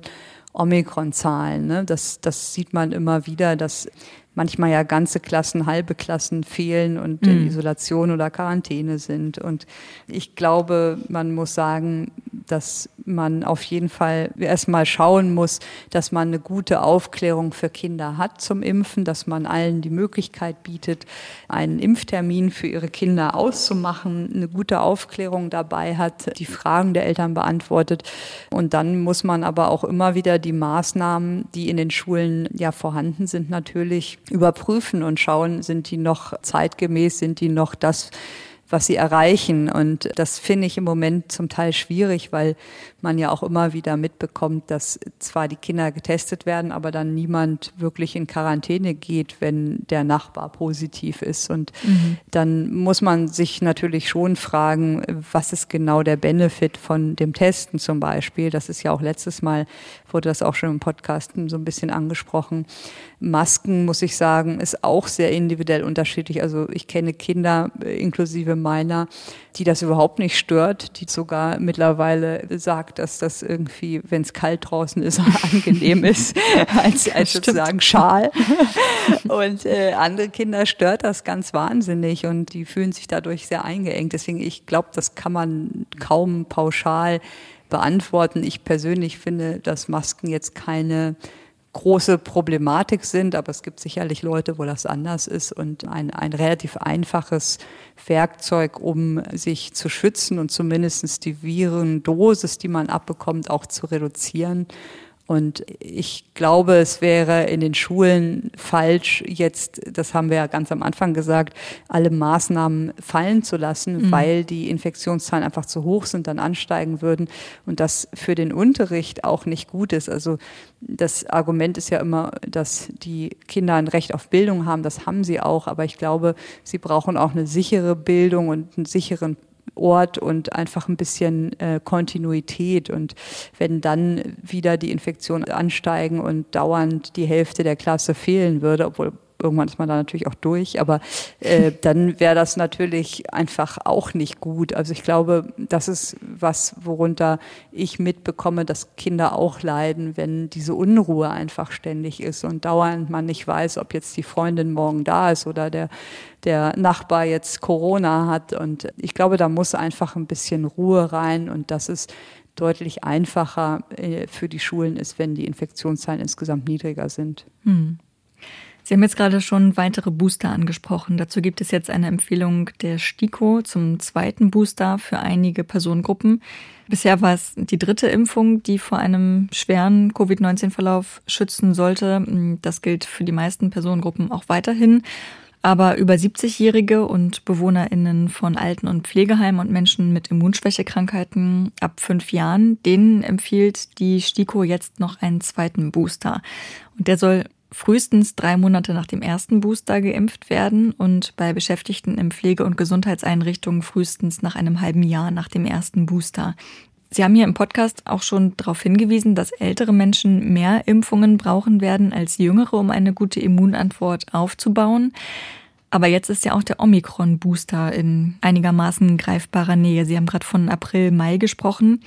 Omikron-Zahlen. Ne? Das, das sieht man immer wieder, dass manchmal ja ganze Klassen, halbe Klassen fehlen und mhm. in Isolation oder Quarantäne sind. Und ich glaube, man muss sagen, dass man auf jeden Fall erstmal schauen muss, dass man eine gute Aufklärung für Kinder hat zum Impfen, dass man allen die Möglichkeit bietet, einen Impftermin für ihre Kinder auszumachen, eine gute Aufklärung dabei hat, die Fragen der Eltern beantwortet. Und dann muss man aber auch immer wieder die Maßnahmen, die in den Schulen ja vorhanden sind, natürlich überprüfen und schauen, sind die noch zeitgemäß, sind die noch das, was sie erreichen. Und das finde ich im Moment zum Teil schwierig, weil man ja auch immer wieder mitbekommt, dass zwar die Kinder getestet werden, aber dann niemand wirklich in Quarantäne geht, wenn der Nachbar positiv ist. Und mhm. dann muss man sich natürlich schon fragen, was ist genau der Benefit von dem Testen zum Beispiel. Das ist ja auch letztes Mal, wurde das auch schon im Podcast so ein bisschen angesprochen. Masken, muss ich sagen, ist auch sehr individuell unterschiedlich. Also ich kenne Kinder, inklusive meiner, die das überhaupt nicht stört, die sogar mittlerweile sagt, dass das irgendwie, wenn es kalt draußen ist, angenehm ist, als, als sozusagen Schal. Und äh, andere Kinder stört das ganz wahnsinnig und die fühlen sich dadurch sehr eingeengt. Deswegen, ich glaube, das kann man kaum pauschal beantworten. Ich persönlich finde, dass Masken jetzt keine große Problematik sind, aber es gibt sicherlich Leute, wo das anders ist und ein, ein relativ einfaches Werkzeug, um sich zu schützen und zumindest die Virendosis, die man abbekommt, auch zu reduzieren. Und ich glaube, es wäre in den Schulen falsch, jetzt, das haben wir ja ganz am Anfang gesagt, alle Maßnahmen fallen zu lassen, mhm. weil die Infektionszahlen einfach zu hoch sind, dann ansteigen würden und das für den Unterricht auch nicht gut ist. Also das Argument ist ja immer, dass die Kinder ein Recht auf Bildung haben. Das haben sie auch, aber ich glaube, sie brauchen auch eine sichere Bildung und einen sicheren Ort und einfach ein bisschen äh, Kontinuität. Und wenn dann wieder die Infektionen ansteigen und dauernd die Hälfte der Klasse fehlen würde, obwohl irgendwann ist man da natürlich auch durch, aber äh, dann wäre das natürlich einfach auch nicht gut. Also ich glaube, das ist was, worunter ich mitbekomme, dass Kinder auch leiden, wenn diese Unruhe einfach ständig ist und dauernd man nicht weiß, ob jetzt die Freundin morgen da ist oder der der Nachbar jetzt Corona hat. Und ich glaube, da muss einfach ein bisschen Ruhe rein und das ist deutlich einfacher äh, für die Schulen ist, wenn die Infektionszahlen insgesamt niedriger sind. Hm. Sie haben jetzt gerade schon weitere Booster angesprochen. Dazu gibt es jetzt eine Empfehlung der STIKO zum zweiten Booster für einige Personengruppen. Bisher war es die dritte Impfung, die vor einem schweren Covid-19-Verlauf schützen sollte. Das gilt für die meisten Personengruppen auch weiterhin. Aber über 70-Jährige und BewohnerInnen von Alten- und Pflegeheimen und Menschen mit Immunschwächekrankheiten ab fünf Jahren, denen empfiehlt die STIKO jetzt noch einen zweiten Booster. Und der soll frühestens drei Monate nach dem ersten Booster geimpft werden und bei Beschäftigten in Pflege- und Gesundheitseinrichtungen frühestens nach einem halben Jahr nach dem ersten Booster. Sie haben hier im Podcast auch schon darauf hingewiesen, dass ältere Menschen mehr Impfungen brauchen werden als jüngere, um eine gute Immunantwort aufzubauen. Aber jetzt ist ja auch der Omikron-Booster in einigermaßen greifbarer Nähe. Sie haben gerade von April, Mai gesprochen.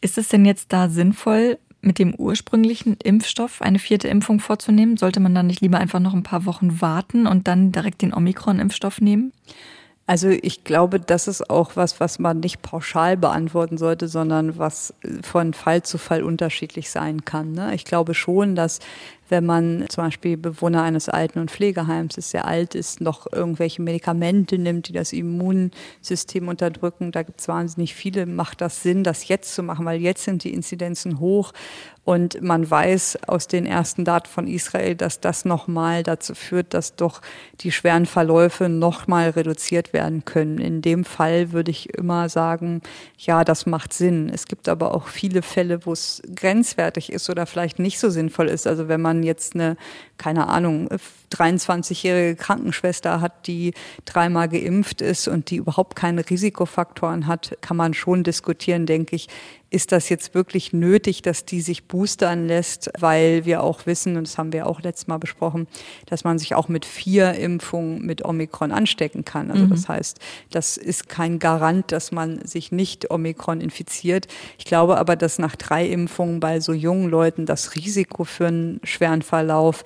Ist es denn jetzt da sinnvoll, mit dem ursprünglichen Impfstoff eine vierte Impfung vorzunehmen? Sollte man dann nicht lieber einfach noch ein paar Wochen warten und dann direkt den Omikron-Impfstoff nehmen? Also ich glaube, das ist auch was, was man nicht pauschal beantworten sollte, sondern was von Fall zu Fall unterschiedlich sein kann. Ne? Ich glaube schon, dass wenn man zum Beispiel Bewohner eines Alten- und Pflegeheims ist, sehr alt ist, noch irgendwelche Medikamente nimmt, die das Immunsystem unterdrücken. Da gibt es wahnsinnig viele. Macht das Sinn, das jetzt zu machen, weil jetzt sind die Inzidenzen hoch und man weiß aus den ersten Daten von Israel, dass das nochmal dazu führt, dass doch die schweren Verläufe nochmal reduziert werden können. In dem Fall würde ich immer sagen, ja, das macht Sinn. Es gibt aber auch viele Fälle, wo es grenzwertig ist oder vielleicht nicht so sinnvoll ist. Also wenn man jetzt eine, keine Ahnung, 23-jährige Krankenschwester hat, die dreimal geimpft ist und die überhaupt keine Risikofaktoren hat, kann man schon diskutieren, denke ich, ist das jetzt wirklich nötig, dass die sich boostern lässt, weil wir auch wissen, und das haben wir auch letztes Mal besprochen, dass man sich auch mit vier Impfungen mit Omikron anstecken kann. Also mhm. das heißt, das ist kein Garant, dass man sich nicht Omikron infiziert. Ich glaube aber, dass nach drei Impfungen bei so jungen Leuten das Risiko für einen schweren Verlauf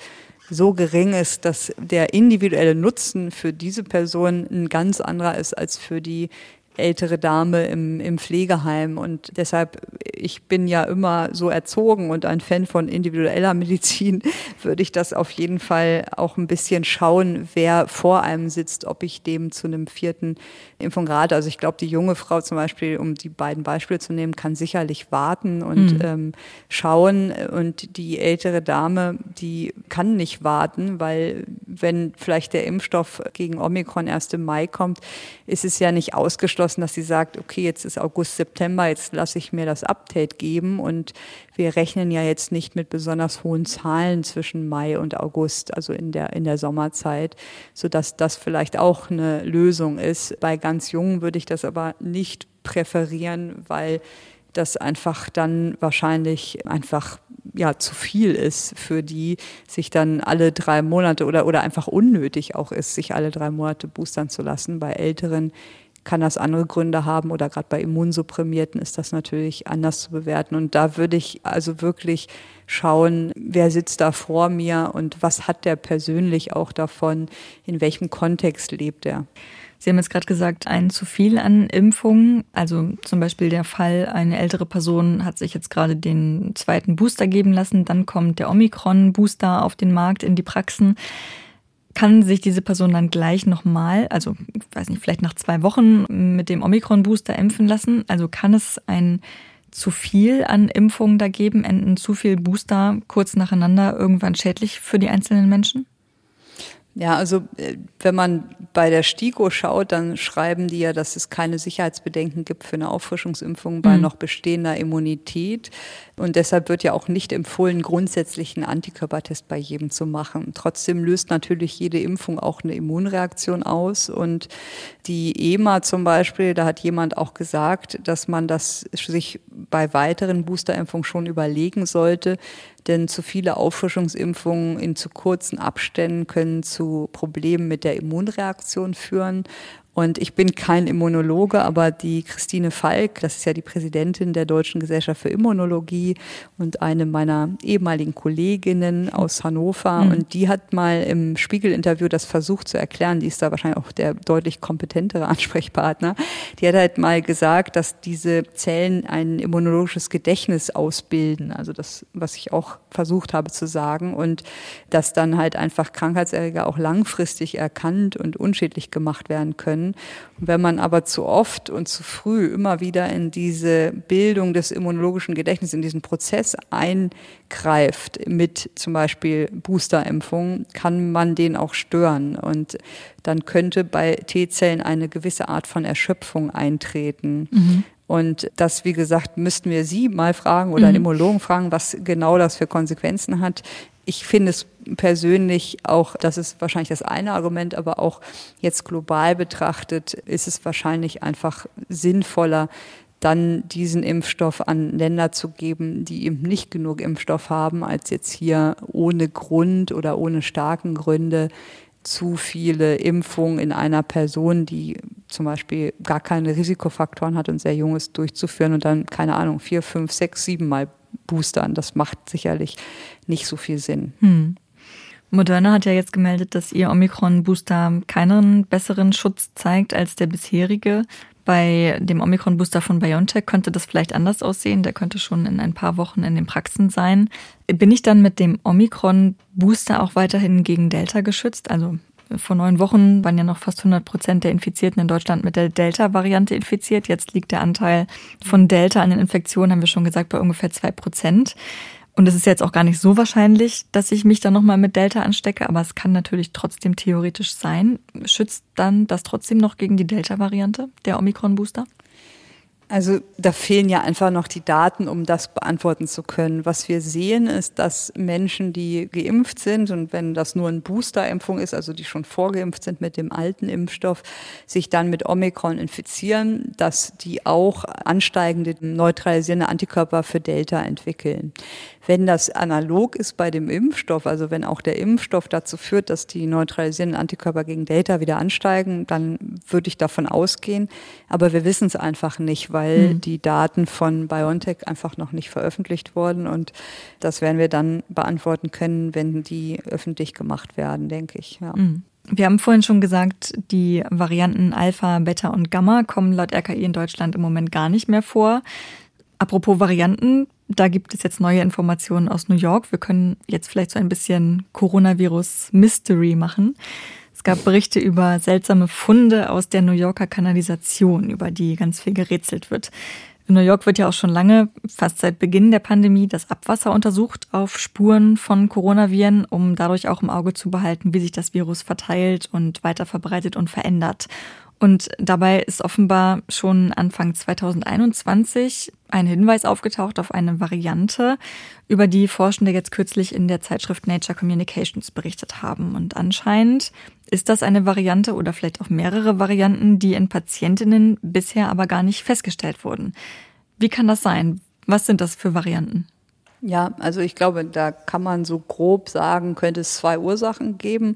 so gering ist, dass der individuelle Nutzen für diese Person ein ganz anderer ist als für die ältere Dame im, im Pflegeheim. Und deshalb, ich bin ja immer so erzogen und ein Fan von individueller Medizin, würde ich das auf jeden Fall auch ein bisschen schauen, wer vor einem sitzt, ob ich dem zu einem vierten Impfung rate. Also ich glaube, die junge Frau zum Beispiel, um die beiden Beispiele zu nehmen, kann sicherlich warten und mhm. ähm, schauen. Und die ältere Dame, die kann nicht warten, weil wenn vielleicht der Impfstoff gegen Omikron erst im Mai kommt, ist es ja nicht ausgeschlossen, entschlossen, dass sie sagt, okay, jetzt ist August, September, jetzt lasse ich mir das Update geben und wir rechnen ja jetzt nicht mit besonders hohen Zahlen zwischen Mai und August, also in der, in der Sommerzeit, so dass das vielleicht auch eine Lösung ist. Bei ganz Jungen würde ich das aber nicht präferieren, weil das einfach dann wahrscheinlich einfach ja zu viel ist für die, sich dann alle drei Monate oder oder einfach unnötig auch ist, sich alle drei Monate boostern zu lassen. Bei Älteren kann das andere Gründe haben oder gerade bei Immunsupprimierten ist das natürlich anders zu bewerten. Und da würde ich also wirklich schauen, wer sitzt da vor mir und was hat der persönlich auch davon, in welchem Kontext lebt er. Sie haben jetzt gerade gesagt, ein zu viel an Impfungen. Also zum Beispiel der Fall, eine ältere Person hat sich jetzt gerade den zweiten Booster geben lassen, dann kommt der Omikron-Booster auf den Markt in die Praxen kann sich diese Person dann gleich nochmal, also ich weiß nicht, vielleicht nach zwei Wochen mit dem Omikron-Booster impfen lassen? Also kann es ein zu viel an Impfungen da geben, enden zu viel Booster kurz nacheinander irgendwann schädlich für die einzelnen Menschen? Ja, also äh, wenn man bei der STIKO schaut, dann schreiben die ja, dass es keine Sicherheitsbedenken gibt für eine Auffrischungsimpfung bei mhm. noch bestehender Immunität. Und deshalb wird ja auch nicht empfohlen, grundsätzlich einen Antikörpertest bei jedem zu machen. Trotzdem löst natürlich jede Impfung auch eine Immunreaktion aus. Und die EMA zum Beispiel, da hat jemand auch gesagt, dass man das sich bei weiteren Boosterimpfungen schon überlegen sollte, denn zu viele Auffrischungsimpfungen in zu kurzen Abständen können zu Problemen mit der Immunreaktion führen. Und ich bin kein Immunologe, aber die Christine Falk, das ist ja die Präsidentin der Deutschen Gesellschaft für Immunologie und eine meiner ehemaligen Kolleginnen aus Hannover. Mhm. Und die hat mal im Spiegel-Interview das versucht zu erklären. Die ist da wahrscheinlich auch der deutlich kompetentere Ansprechpartner. Die hat halt mal gesagt, dass diese Zellen ein immunologisches Gedächtnis ausbilden. Also das, was ich auch versucht habe zu sagen. Und dass dann halt einfach Krankheitserreger auch langfristig erkannt und unschädlich gemacht werden können können. Und wenn man aber zu oft und zu früh immer wieder in diese Bildung des immunologischen Gedächtnisses, in diesen Prozess eingreift mit zum Beispiel Boosterimpfungen, kann man den auch stören. Und dann könnte bei T-Zellen eine gewisse Art von Erschöpfung eintreten. Mhm. Und das, wie gesagt, müssten wir Sie mal fragen oder einen mhm. Immunologen fragen, was genau das für Konsequenzen hat ich finde es persönlich auch, das ist wahrscheinlich das eine Argument, aber auch jetzt global betrachtet ist es wahrscheinlich einfach sinnvoller, dann diesen Impfstoff an Länder zu geben, die eben nicht genug Impfstoff haben, als jetzt hier ohne Grund oder ohne starken Gründe zu viele Impfungen in einer Person, die zum Beispiel gar keine Risikofaktoren hat und sehr jung ist, durchzuführen und dann, keine Ahnung, vier, fünf, sechs, sieben Mal boostern. Das macht sicherlich nicht so viel Sinn. Hm. Moderna hat ja jetzt gemeldet, dass ihr Omikron-Booster keinen besseren Schutz zeigt als der bisherige. Bei dem Omikron-Booster von BioNTech könnte das vielleicht anders aussehen. Der könnte schon in ein paar Wochen in den Praxen sein. Bin ich dann mit dem Omikron-Booster auch weiterhin gegen Delta geschützt? Also vor neun Wochen waren ja noch fast 100 Prozent der Infizierten in Deutschland mit der Delta-Variante infiziert. Jetzt liegt der Anteil von Delta an den Infektionen, haben wir schon gesagt, bei ungefähr zwei Prozent. Und es ist jetzt auch gar nicht so wahrscheinlich, dass ich mich dann nochmal mit Delta anstecke, aber es kann natürlich trotzdem theoretisch sein. Schützt dann das trotzdem noch gegen die Delta-Variante, der Omikron-Booster? Also da fehlen ja einfach noch die Daten, um das beantworten zu können. Was wir sehen, ist, dass Menschen, die geimpft sind und wenn das nur eine Boosterimpfung ist, also die schon vorgeimpft sind mit dem alten Impfstoff, sich dann mit Omikron infizieren, dass die auch ansteigende neutralisierende Antikörper für Delta entwickeln. Wenn das analog ist bei dem Impfstoff, also wenn auch der Impfstoff dazu führt, dass die neutralisierenden Antikörper gegen Delta wieder ansteigen, dann würde ich davon ausgehen. Aber wir wissen es einfach nicht, weil mhm. die Daten von BioNTech einfach noch nicht veröffentlicht wurden. Und das werden wir dann beantworten können, wenn die öffentlich gemacht werden, denke ich. Ja. Mhm. Wir haben vorhin schon gesagt, die Varianten Alpha, Beta und Gamma kommen laut RKI in Deutschland im Moment gar nicht mehr vor. Apropos Varianten, da gibt es jetzt neue Informationen aus New York. Wir können jetzt vielleicht so ein bisschen Coronavirus-Mystery machen. Es gab Berichte über seltsame Funde aus der New Yorker Kanalisation, über die ganz viel gerätselt wird. In New York wird ja auch schon lange, fast seit Beginn der Pandemie, das Abwasser untersucht auf Spuren von Coronaviren, um dadurch auch im Auge zu behalten, wie sich das Virus verteilt und weiter verbreitet und verändert. Und dabei ist offenbar schon Anfang 2021 ein Hinweis aufgetaucht auf eine Variante, über die Forschende jetzt kürzlich in der Zeitschrift Nature Communications berichtet haben. Und anscheinend ist das eine Variante oder vielleicht auch mehrere Varianten, die in Patientinnen bisher aber gar nicht festgestellt wurden. Wie kann das sein? Was sind das für Varianten? Ja, also ich glaube, da kann man so grob sagen, könnte es zwei Ursachen geben.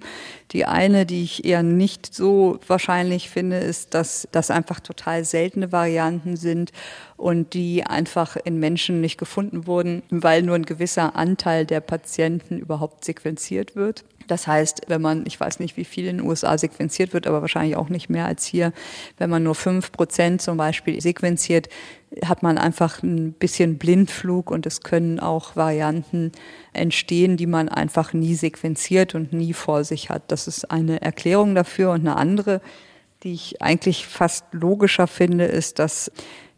Die eine, die ich eher nicht so wahrscheinlich finde, ist, dass das einfach total seltene Varianten sind und die einfach in Menschen nicht gefunden wurden, weil nur ein gewisser Anteil der Patienten überhaupt sequenziert wird. Das heißt, wenn man, ich weiß nicht, wie viel in den USA sequenziert wird, aber wahrscheinlich auch nicht mehr als hier, wenn man nur fünf Prozent zum Beispiel sequenziert, hat man einfach ein bisschen Blindflug und es können auch Varianten entstehen, die man einfach nie sequenziert und nie vor sich hat. Das ist eine Erklärung dafür und eine andere, die ich eigentlich fast logischer finde, ist, dass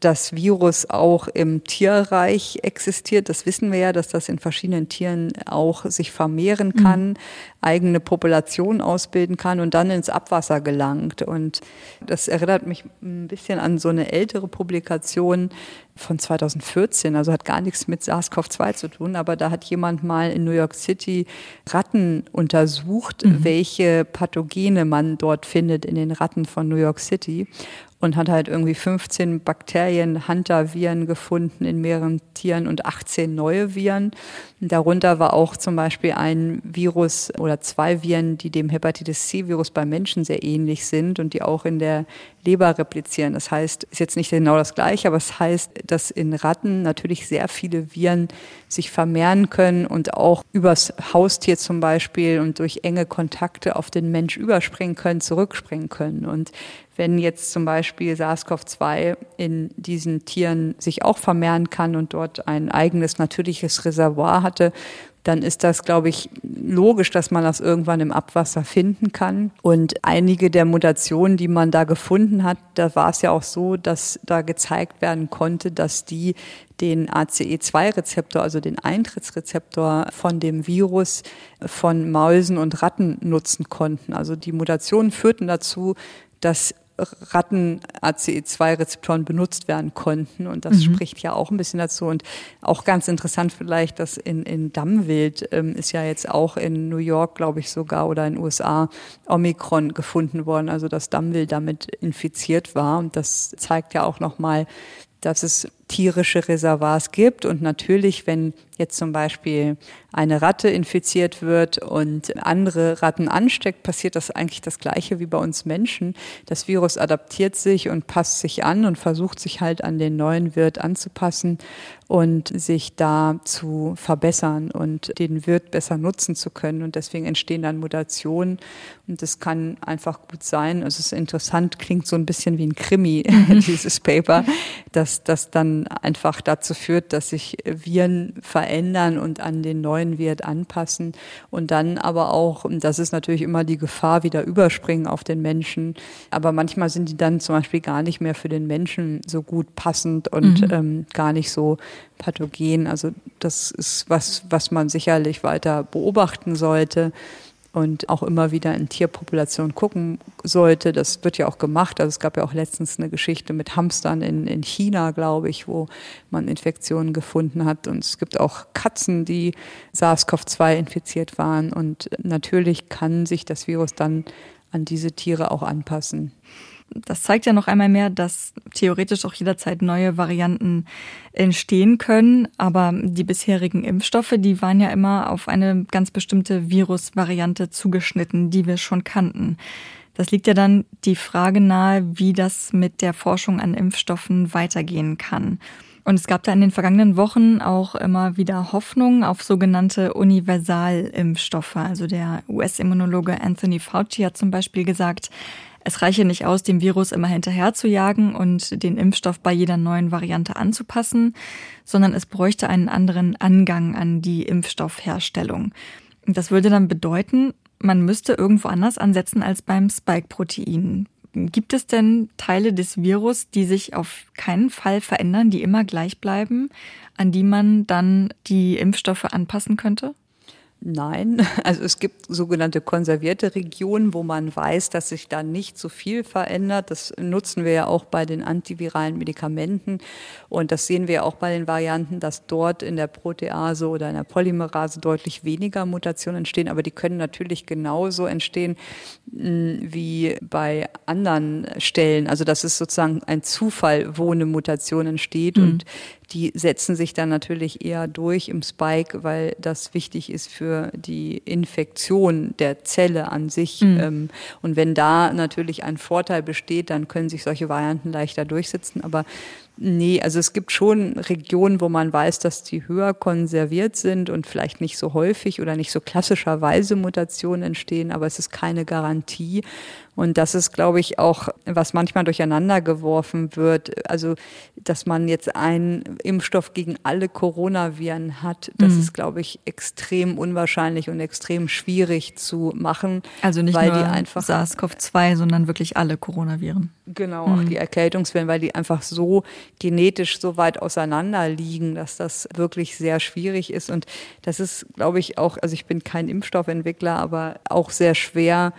das Virus auch im Tierreich existiert. Das wissen wir ja, dass das in verschiedenen Tieren auch sich vermehren mhm. kann, mhm. eigene Populationen ausbilden kann und dann ins Abwasser gelangt. Und das erinnert mich ein bisschen an so eine ältere Publikation von 2014, also hat gar nichts mit SARS-CoV-2 zu tun, aber da hat jemand mal in New York City Ratten untersucht, mhm. welche Pathogene man dort findet in den Ratten von New York City und hat halt irgendwie 15 Bakterien, Hunter-Viren gefunden in mehreren Tieren und 18 neue Viren. Darunter war auch zum Beispiel ein Virus oder zwei Viren, die dem Hepatitis C-Virus bei Menschen sehr ähnlich sind und die auch in der Leber replizieren. Das heißt, ist jetzt nicht genau das Gleiche, aber es heißt, dass in Ratten natürlich sehr viele Viren sich vermehren können und auch übers Haustier zum Beispiel und durch enge Kontakte auf den Mensch überspringen können, zurückspringen können. Und wenn jetzt zum Beispiel SARS-CoV-2 in diesen Tieren sich auch vermehren kann und dort ein eigenes natürliches Reservoir hatte, dann ist das, glaube ich, logisch, dass man das irgendwann im Abwasser finden kann. Und einige der Mutationen, die man da gefunden hat, da war es ja auch so, dass da gezeigt werden konnte, dass die den ACE2-Rezeptor, also den Eintrittsrezeptor von dem Virus von Mäusen und Ratten nutzen konnten. Also die Mutationen führten dazu, dass Ratten ACE2-Rezeptoren benutzt werden konnten. Und das mhm. spricht ja auch ein bisschen dazu. Und auch ganz interessant vielleicht, dass in, in Dammwild ähm, ist ja jetzt auch in New York, glaube ich sogar, oder in den USA Omikron gefunden worden. Also dass Dammwild damit infiziert war. Und das zeigt ja auch nochmal, dass es tierische Reservoirs gibt. Und natürlich, wenn jetzt zum Beispiel eine Ratte infiziert wird und andere Ratten ansteckt, passiert das eigentlich das Gleiche wie bei uns Menschen. Das Virus adaptiert sich und passt sich an und versucht sich halt an den neuen Wirt anzupassen und sich da zu verbessern und den Wirt besser nutzen zu können. Und deswegen entstehen dann Mutationen. Und das kann einfach gut sein. Also es ist interessant, klingt so ein bisschen wie ein Krimi, dieses Paper, dass das dann einfach dazu führt, dass sich Viren verändern und an den neuen Wirt anpassen und dann aber auch, das ist natürlich immer die Gefahr, wieder überspringen auf den Menschen, aber manchmal sind die dann zum Beispiel gar nicht mehr für den Menschen so gut passend und mhm. ähm, gar nicht so pathogen. Also das ist was, was man sicherlich weiter beobachten sollte und auch immer wieder in Tierpopulationen gucken sollte. Das wird ja auch gemacht. Also es gab ja auch letztens eine Geschichte mit Hamstern in, in China, glaube ich, wo man Infektionen gefunden hat. Und es gibt auch Katzen, die SARS-CoV-2 infiziert waren. Und natürlich kann sich das Virus dann an diese Tiere auch anpassen das zeigt ja noch einmal mehr, dass theoretisch auch jederzeit neue Varianten entstehen können. Aber die bisherigen Impfstoffe, die waren ja immer auf eine ganz bestimmte Virusvariante zugeschnitten, die wir schon kannten. Das liegt ja dann die Frage nahe, wie das mit der Forschung an Impfstoffen weitergehen kann. Und es gab da in den vergangenen Wochen auch immer wieder Hoffnung auf sogenannte Universalimpfstoffe. Also der US-Immunologe Anthony Fauci hat zum Beispiel gesagt, es reiche nicht aus, dem Virus immer hinterher zu jagen und den Impfstoff bei jeder neuen Variante anzupassen, sondern es bräuchte einen anderen Angang an die Impfstoffherstellung. Das würde dann bedeuten, man müsste irgendwo anders ansetzen als beim Spike-Protein. Gibt es denn Teile des Virus, die sich auf keinen Fall verändern, die immer gleich bleiben, an die man dann die Impfstoffe anpassen könnte? Nein, also es gibt sogenannte konservierte Regionen, wo man weiß, dass sich da nicht so viel verändert. Das nutzen wir ja auch bei den antiviralen Medikamenten und das sehen wir auch bei den Varianten, dass dort in der Protease oder in der Polymerase deutlich weniger Mutationen entstehen, aber die können natürlich genauso entstehen hm, wie bei anderen Stellen. Also das ist sozusagen ein Zufall, wo eine Mutation entsteht mhm. und die setzen sich dann natürlich eher durch im Spike, weil das wichtig ist für die Infektion der Zelle an sich. Mhm. Ähm, und wenn da natürlich ein Vorteil besteht, dann können sich solche Varianten leichter durchsetzen. Aber Nee, also es gibt schon Regionen, wo man weiß, dass die höher konserviert sind und vielleicht nicht so häufig oder nicht so klassischerweise Mutationen entstehen, aber es ist keine Garantie. Und das ist, glaube ich, auch, was manchmal durcheinander geworfen wird. Also, dass man jetzt einen Impfstoff gegen alle Coronaviren hat, das mhm. ist, glaube ich, extrem unwahrscheinlich und extrem schwierig zu machen. Also nicht weil nur die einfach SARS-CoV-2, sondern wirklich alle Coronaviren. Genau, mhm. auch die Erkältungsviren, weil die einfach so genetisch so weit auseinander liegen, dass das wirklich sehr schwierig ist. Und das ist, glaube ich, auch, also ich bin kein Impfstoffentwickler, aber auch sehr schwer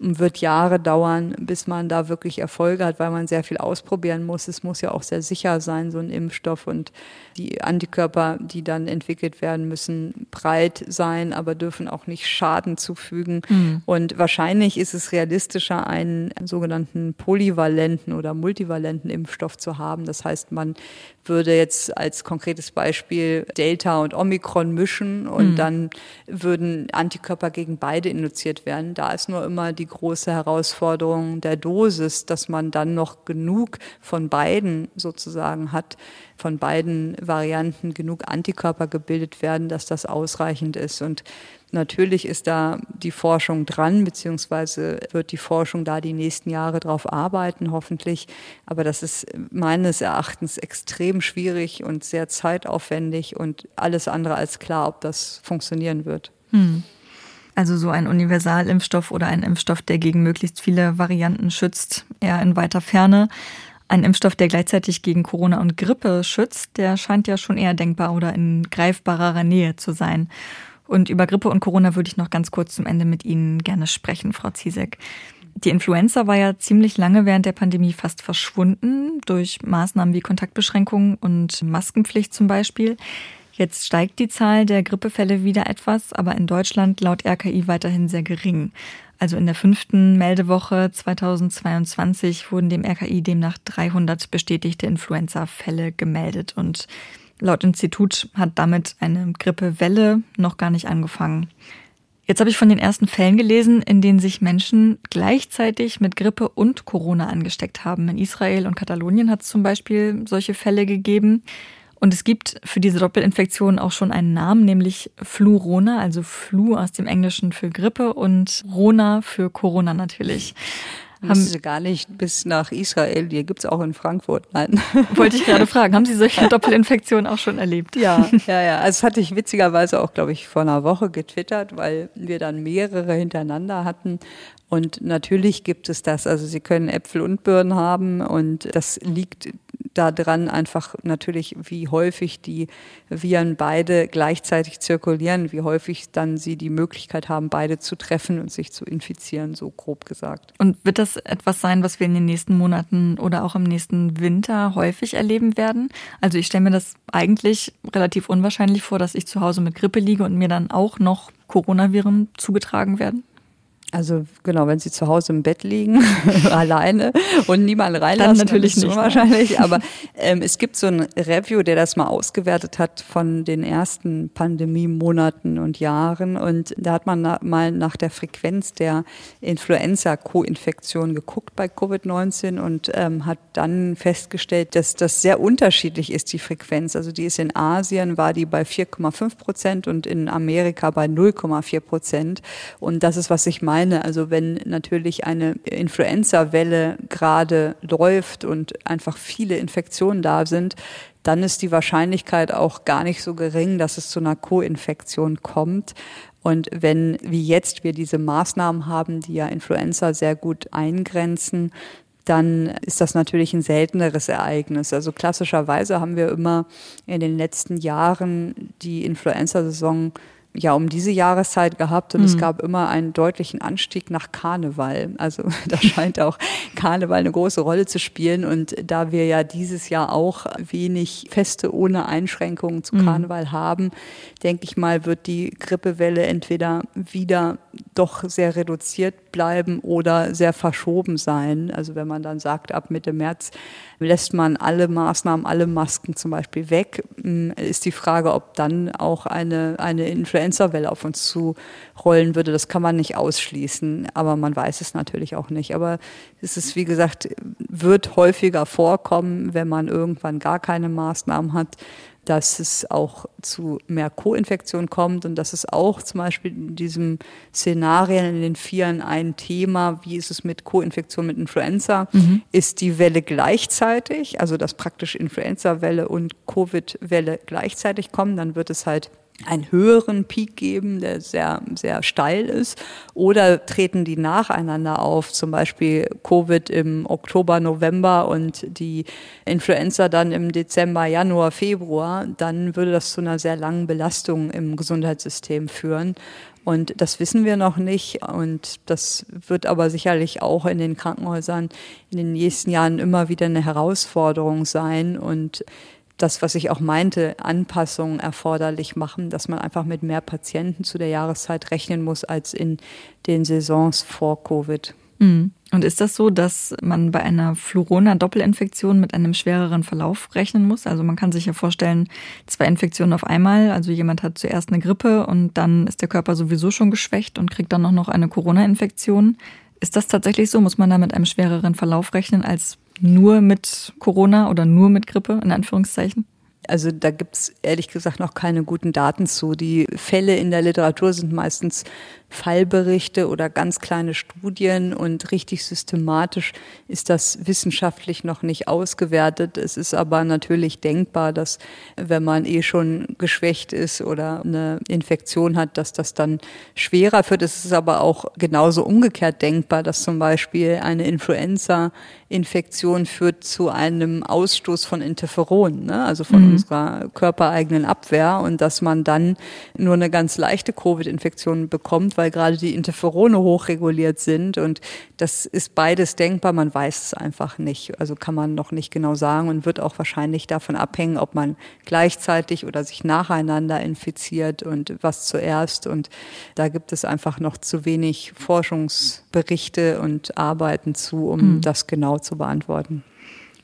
wird Jahre dauern, bis man da wirklich Erfolge hat, weil man sehr viel ausprobieren muss. Es muss ja auch sehr sicher sein, so ein Impfstoff. Und die Antikörper, die dann entwickelt werden, müssen breit sein, aber dürfen auch nicht Schaden zufügen. Mhm. Und wahrscheinlich ist es realistischer, einen sogenannten polyvalenten oder multivalenten Impfstoff zu haben. Das heißt, man würde jetzt als konkretes Beispiel Delta und Omikron mischen und mhm. dann würden Antikörper gegen beide induziert werden. Da ist nur immer die große Herausforderung der Dosis, dass man dann noch genug von beiden sozusagen hat, von beiden Varianten genug Antikörper gebildet werden, dass das ausreichend ist. Und natürlich ist da die Forschung dran, beziehungsweise wird die Forschung da die nächsten Jahre drauf arbeiten, hoffentlich. Aber das ist meines Erachtens extrem schwierig und sehr zeitaufwendig und alles andere als klar, ob das funktionieren wird. Hm. Also so ein Universalimpfstoff oder ein Impfstoff, der gegen möglichst viele Varianten schützt, eher in weiter Ferne. Ein Impfstoff, der gleichzeitig gegen Corona und Grippe schützt, der scheint ja schon eher denkbar oder in greifbarer Nähe zu sein. Und über Grippe und Corona würde ich noch ganz kurz zum Ende mit Ihnen gerne sprechen, Frau Ziesek. Die Influenza war ja ziemlich lange während der Pandemie fast verschwunden durch Maßnahmen wie Kontaktbeschränkungen und Maskenpflicht zum Beispiel. Jetzt steigt die Zahl der Grippefälle wieder etwas, aber in Deutschland laut RKI weiterhin sehr gering. Also in der fünften Meldewoche 2022 wurden dem RKI demnach 300 bestätigte Influenza-Fälle gemeldet und laut Institut hat damit eine Grippewelle noch gar nicht angefangen. Jetzt habe ich von den ersten Fällen gelesen, in denen sich Menschen gleichzeitig mit Grippe und Corona angesteckt haben. In Israel und Katalonien hat es zum Beispiel solche Fälle gegeben. Und es gibt für diese Doppelinfektion auch schon einen Namen, nämlich Flurona, also Flu aus dem Englischen für Grippe und Rona für Corona natürlich. Haben Sie gar nicht bis nach Israel, die gibt's auch in Frankfurt. Nein. Wollte ich gerade fragen, haben Sie solche Doppelinfektionen auch schon erlebt? Ja, ja, ja. Also das hatte ich witzigerweise auch, glaube ich, vor einer Woche getwittert, weil wir dann mehrere hintereinander hatten. Und natürlich gibt es das. Also Sie können Äpfel und Birnen haben und das liegt daran einfach natürlich, wie häufig die Viren beide gleichzeitig zirkulieren, wie häufig dann sie die Möglichkeit haben, beide zu treffen und sich zu infizieren, so grob gesagt. Und wird das etwas sein, was wir in den nächsten Monaten oder auch im nächsten Winter häufig erleben werden? Also ich stelle mir das eigentlich relativ unwahrscheinlich vor, dass ich zu Hause mit Grippe liege und mir dann auch noch Coronaviren zugetragen werden. Also genau, wenn sie zu Hause im Bett liegen, alleine und niemand reinlassen, dann natürlich nicht. Wahrscheinlich. Aber ähm, es gibt so ein Review, der das mal ausgewertet hat von den ersten Pandemie-Monaten und Jahren. Und da hat man na, mal nach der Frequenz der Influenza-Co-Infektion geguckt bei Covid-19 und ähm, hat dann festgestellt, dass das sehr unterschiedlich ist, die Frequenz. Also die ist in Asien, war die bei 4,5 Prozent und in Amerika bei 0,4 Prozent. Und das ist, was ich meine meine. Also wenn natürlich eine Influenza-Welle gerade läuft und einfach viele Infektionen da sind, dann ist die Wahrscheinlichkeit auch gar nicht so gering, dass es zu einer Co-Infektion kommt. Und wenn, wie jetzt, wir diese Maßnahmen haben, die ja Influenza sehr gut eingrenzen, dann ist das natürlich ein selteneres Ereignis. Also klassischerweise haben wir immer in den letzten Jahren die Influenza-Saison ja um diese Jahreszeit gehabt und mhm. es gab immer einen deutlichen Anstieg nach Karneval. Also da scheint auch Karneval eine große Rolle zu spielen und da wir ja dieses Jahr auch wenig Feste ohne Einschränkungen zu mhm. Karneval mhm. haben, denke ich mal, wird die Grippewelle entweder wieder doch sehr reduziert bleiben oder sehr verschoben sein. Also wenn man dann sagt, ab Mitte März lässt man alle Maßnahmen, alle Masken zum Beispiel weg, hm, ist die Frage, ob dann auch eine, eine Influenza-Welle auf uns zu rollen würde. Das kann man nicht ausschließen, aber man weiß es natürlich auch nicht. Aber es ist, wie gesagt, wird häufiger vorkommen, wenn man irgendwann gar keine Maßnahmen hat dass es auch zu mehr Co-Infektionen kommt und dass es auch zum Beispiel in diesem Szenarien in den Vieren ein Thema, wie ist es mit Co-Infektion mit Influenza, mhm. ist die Welle gleichzeitig, also dass praktisch Influenza-Welle und Covid-Welle gleichzeitig kommen, dann wird es halt einen höheren Peak geben, der sehr, sehr steil ist? Oder treten die nacheinander auf, zum Beispiel Covid im Oktober, November und die Influenza dann im Dezember, Januar, Februar? Dann würde das zu einer sehr langen Belastung im Gesundheitssystem führen. Und das wissen wir noch nicht. Und das wird aber sicherlich auch in den Krankenhäusern in den nächsten Jahren immer wieder eine Herausforderung sein. Und das, was ich auch meinte, Anpassungen erforderlich machen, dass man einfach mit mehr Patienten zu der Jahreszeit rechnen muss als in den Saisons vor Covid. Mhm. Und ist das so, dass man bei einer Flurona-Doppelinfektion mit einem schwereren Verlauf rechnen muss? Also man kann sich ja vorstellen, zwei Infektionen auf einmal. Also jemand hat zuerst eine Grippe und dann ist der Körper sowieso schon geschwächt und kriegt dann auch noch eine Corona-Infektion. Ist das tatsächlich so? Muss man da mit einem schwereren Verlauf rechnen als nur mit Corona oder nur mit Grippe, in Anführungszeichen? Also da gibt es ehrlich gesagt noch keine guten Daten zu. Die Fälle in der Literatur sind meistens Fallberichte oder ganz kleine Studien und richtig systematisch ist das wissenschaftlich noch nicht ausgewertet. Es ist aber natürlich denkbar, dass wenn man eh schon geschwächt ist oder eine Infektion hat, dass das dann schwerer wird. Es ist aber auch genauso umgekehrt denkbar, dass zum Beispiel eine Influenza-Infektion führt zu einem Ausstoß von Interferonen, ne? also von mhm. unserer körpereigenen Abwehr und dass man dann nur eine ganz leichte Covid-Infektion bekommt, weil gerade die Interferone hochreguliert sind. Und das ist beides denkbar. Man weiß es einfach nicht. Also kann man noch nicht genau sagen und wird auch wahrscheinlich davon abhängen, ob man gleichzeitig oder sich nacheinander infiziert und was zuerst. Und da gibt es einfach noch zu wenig Forschungsberichte und Arbeiten zu, um mhm. das genau zu beantworten.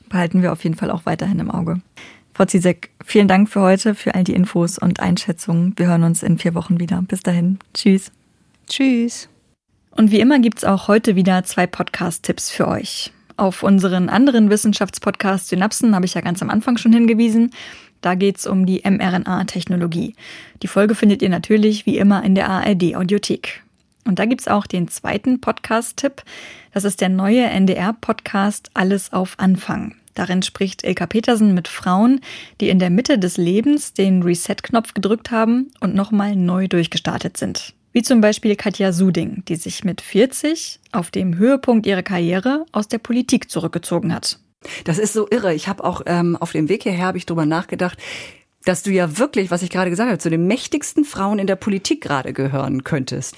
Behalten wir auf jeden Fall auch weiterhin im Auge. Frau Zizek, vielen Dank für heute, für all die Infos und Einschätzungen. Wir hören uns in vier Wochen wieder. Bis dahin. Tschüss. Tschüss. Und wie immer gibt's auch heute wieder zwei Podcast-Tipps für euch. Auf unseren anderen Wissenschaftspodcast Synapsen habe ich ja ganz am Anfang schon hingewiesen. Da geht's um die mRNA-Technologie. Die Folge findet ihr natürlich wie immer in der ARD-Audiothek. Und da gibt's auch den zweiten Podcast-Tipp. Das ist der neue NDR-Podcast Alles auf Anfang. Darin spricht Ilka Petersen mit Frauen, die in der Mitte des Lebens den Reset-Knopf gedrückt haben und nochmal neu durchgestartet sind. Wie zum Beispiel Katja Suding, die sich mit 40 auf dem Höhepunkt ihrer Karriere aus der Politik zurückgezogen hat. Das ist so irre. Ich habe auch ähm, auf dem Weg hierher habe ich drüber nachgedacht, dass du ja wirklich, was ich gerade gesagt habe, zu den mächtigsten Frauen in der Politik gerade gehören könntest.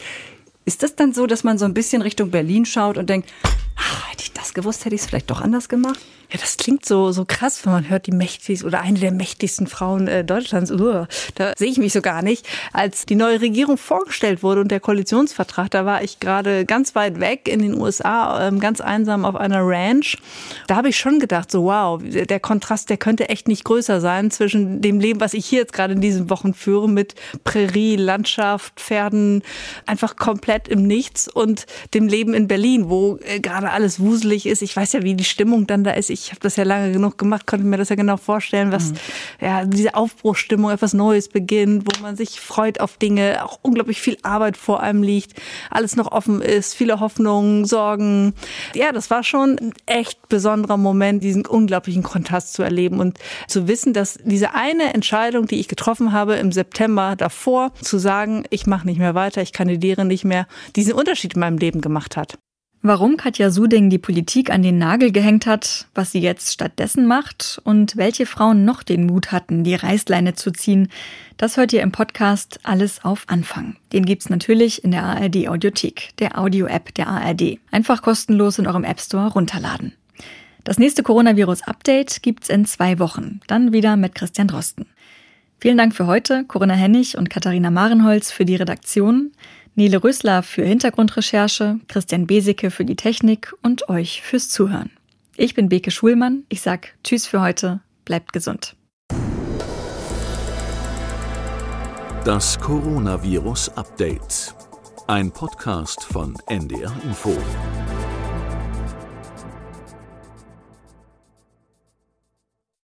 Ist das dann so, dass man so ein bisschen Richtung Berlin schaut und denkt, ach, hätte ich das gewusst, hätte ich es vielleicht doch anders gemacht? Ja, das klingt so, so krass, wenn man hört, die mächtigste oder eine der mächtigsten Frauen äh, Deutschlands. Uh, da sehe ich mich so gar nicht. Als die neue Regierung vorgestellt wurde und der Koalitionsvertrag, da war ich gerade ganz weit weg in den USA, ähm, ganz einsam auf einer Ranch. Da habe ich schon gedacht, so wow, der Kontrast, der könnte echt nicht größer sein zwischen dem Leben, was ich hier jetzt gerade in diesen Wochen führe, mit Prärie, Landschaft, Pferden, einfach komplett im Nichts und dem Leben in Berlin, wo äh, gerade alles wuselig ist. Ich weiß ja, wie die Stimmung dann da ist ich habe das ja lange genug gemacht, konnte mir das ja genau vorstellen, was mhm. ja diese Aufbruchstimmung, etwas Neues beginnt, wo man sich freut auf Dinge, auch unglaublich viel Arbeit vor einem liegt, alles noch offen ist, viele Hoffnungen, Sorgen. Ja, das war schon ein echt besonderer Moment, diesen unglaublichen Kontrast zu erleben und zu wissen, dass diese eine Entscheidung, die ich getroffen habe im September davor, zu sagen, ich mache nicht mehr weiter, ich kandidiere nicht mehr, diesen Unterschied in meinem Leben gemacht hat. Warum Katja Suding die Politik an den Nagel gehängt hat, was sie jetzt stattdessen macht und welche Frauen noch den Mut hatten, die Reißleine zu ziehen, das hört ihr im Podcast Alles auf Anfang. Den gibt's natürlich in der ARD Audiothek, der Audio-App der ARD. Einfach kostenlos in eurem App Store runterladen. Das nächste Coronavirus-Update gibt's in zwei Wochen, dann wieder mit Christian Drosten. Vielen Dank für heute, Corinna Hennig und Katharina Marenholz für die Redaktion. Nele Rösler für Hintergrundrecherche, Christian Besicke für die Technik und euch fürs Zuhören. Ich bin Beke Schulmann. Ich sag Tschüss für heute. Bleibt gesund. Das Coronavirus Update. Ein Podcast von NDR Info.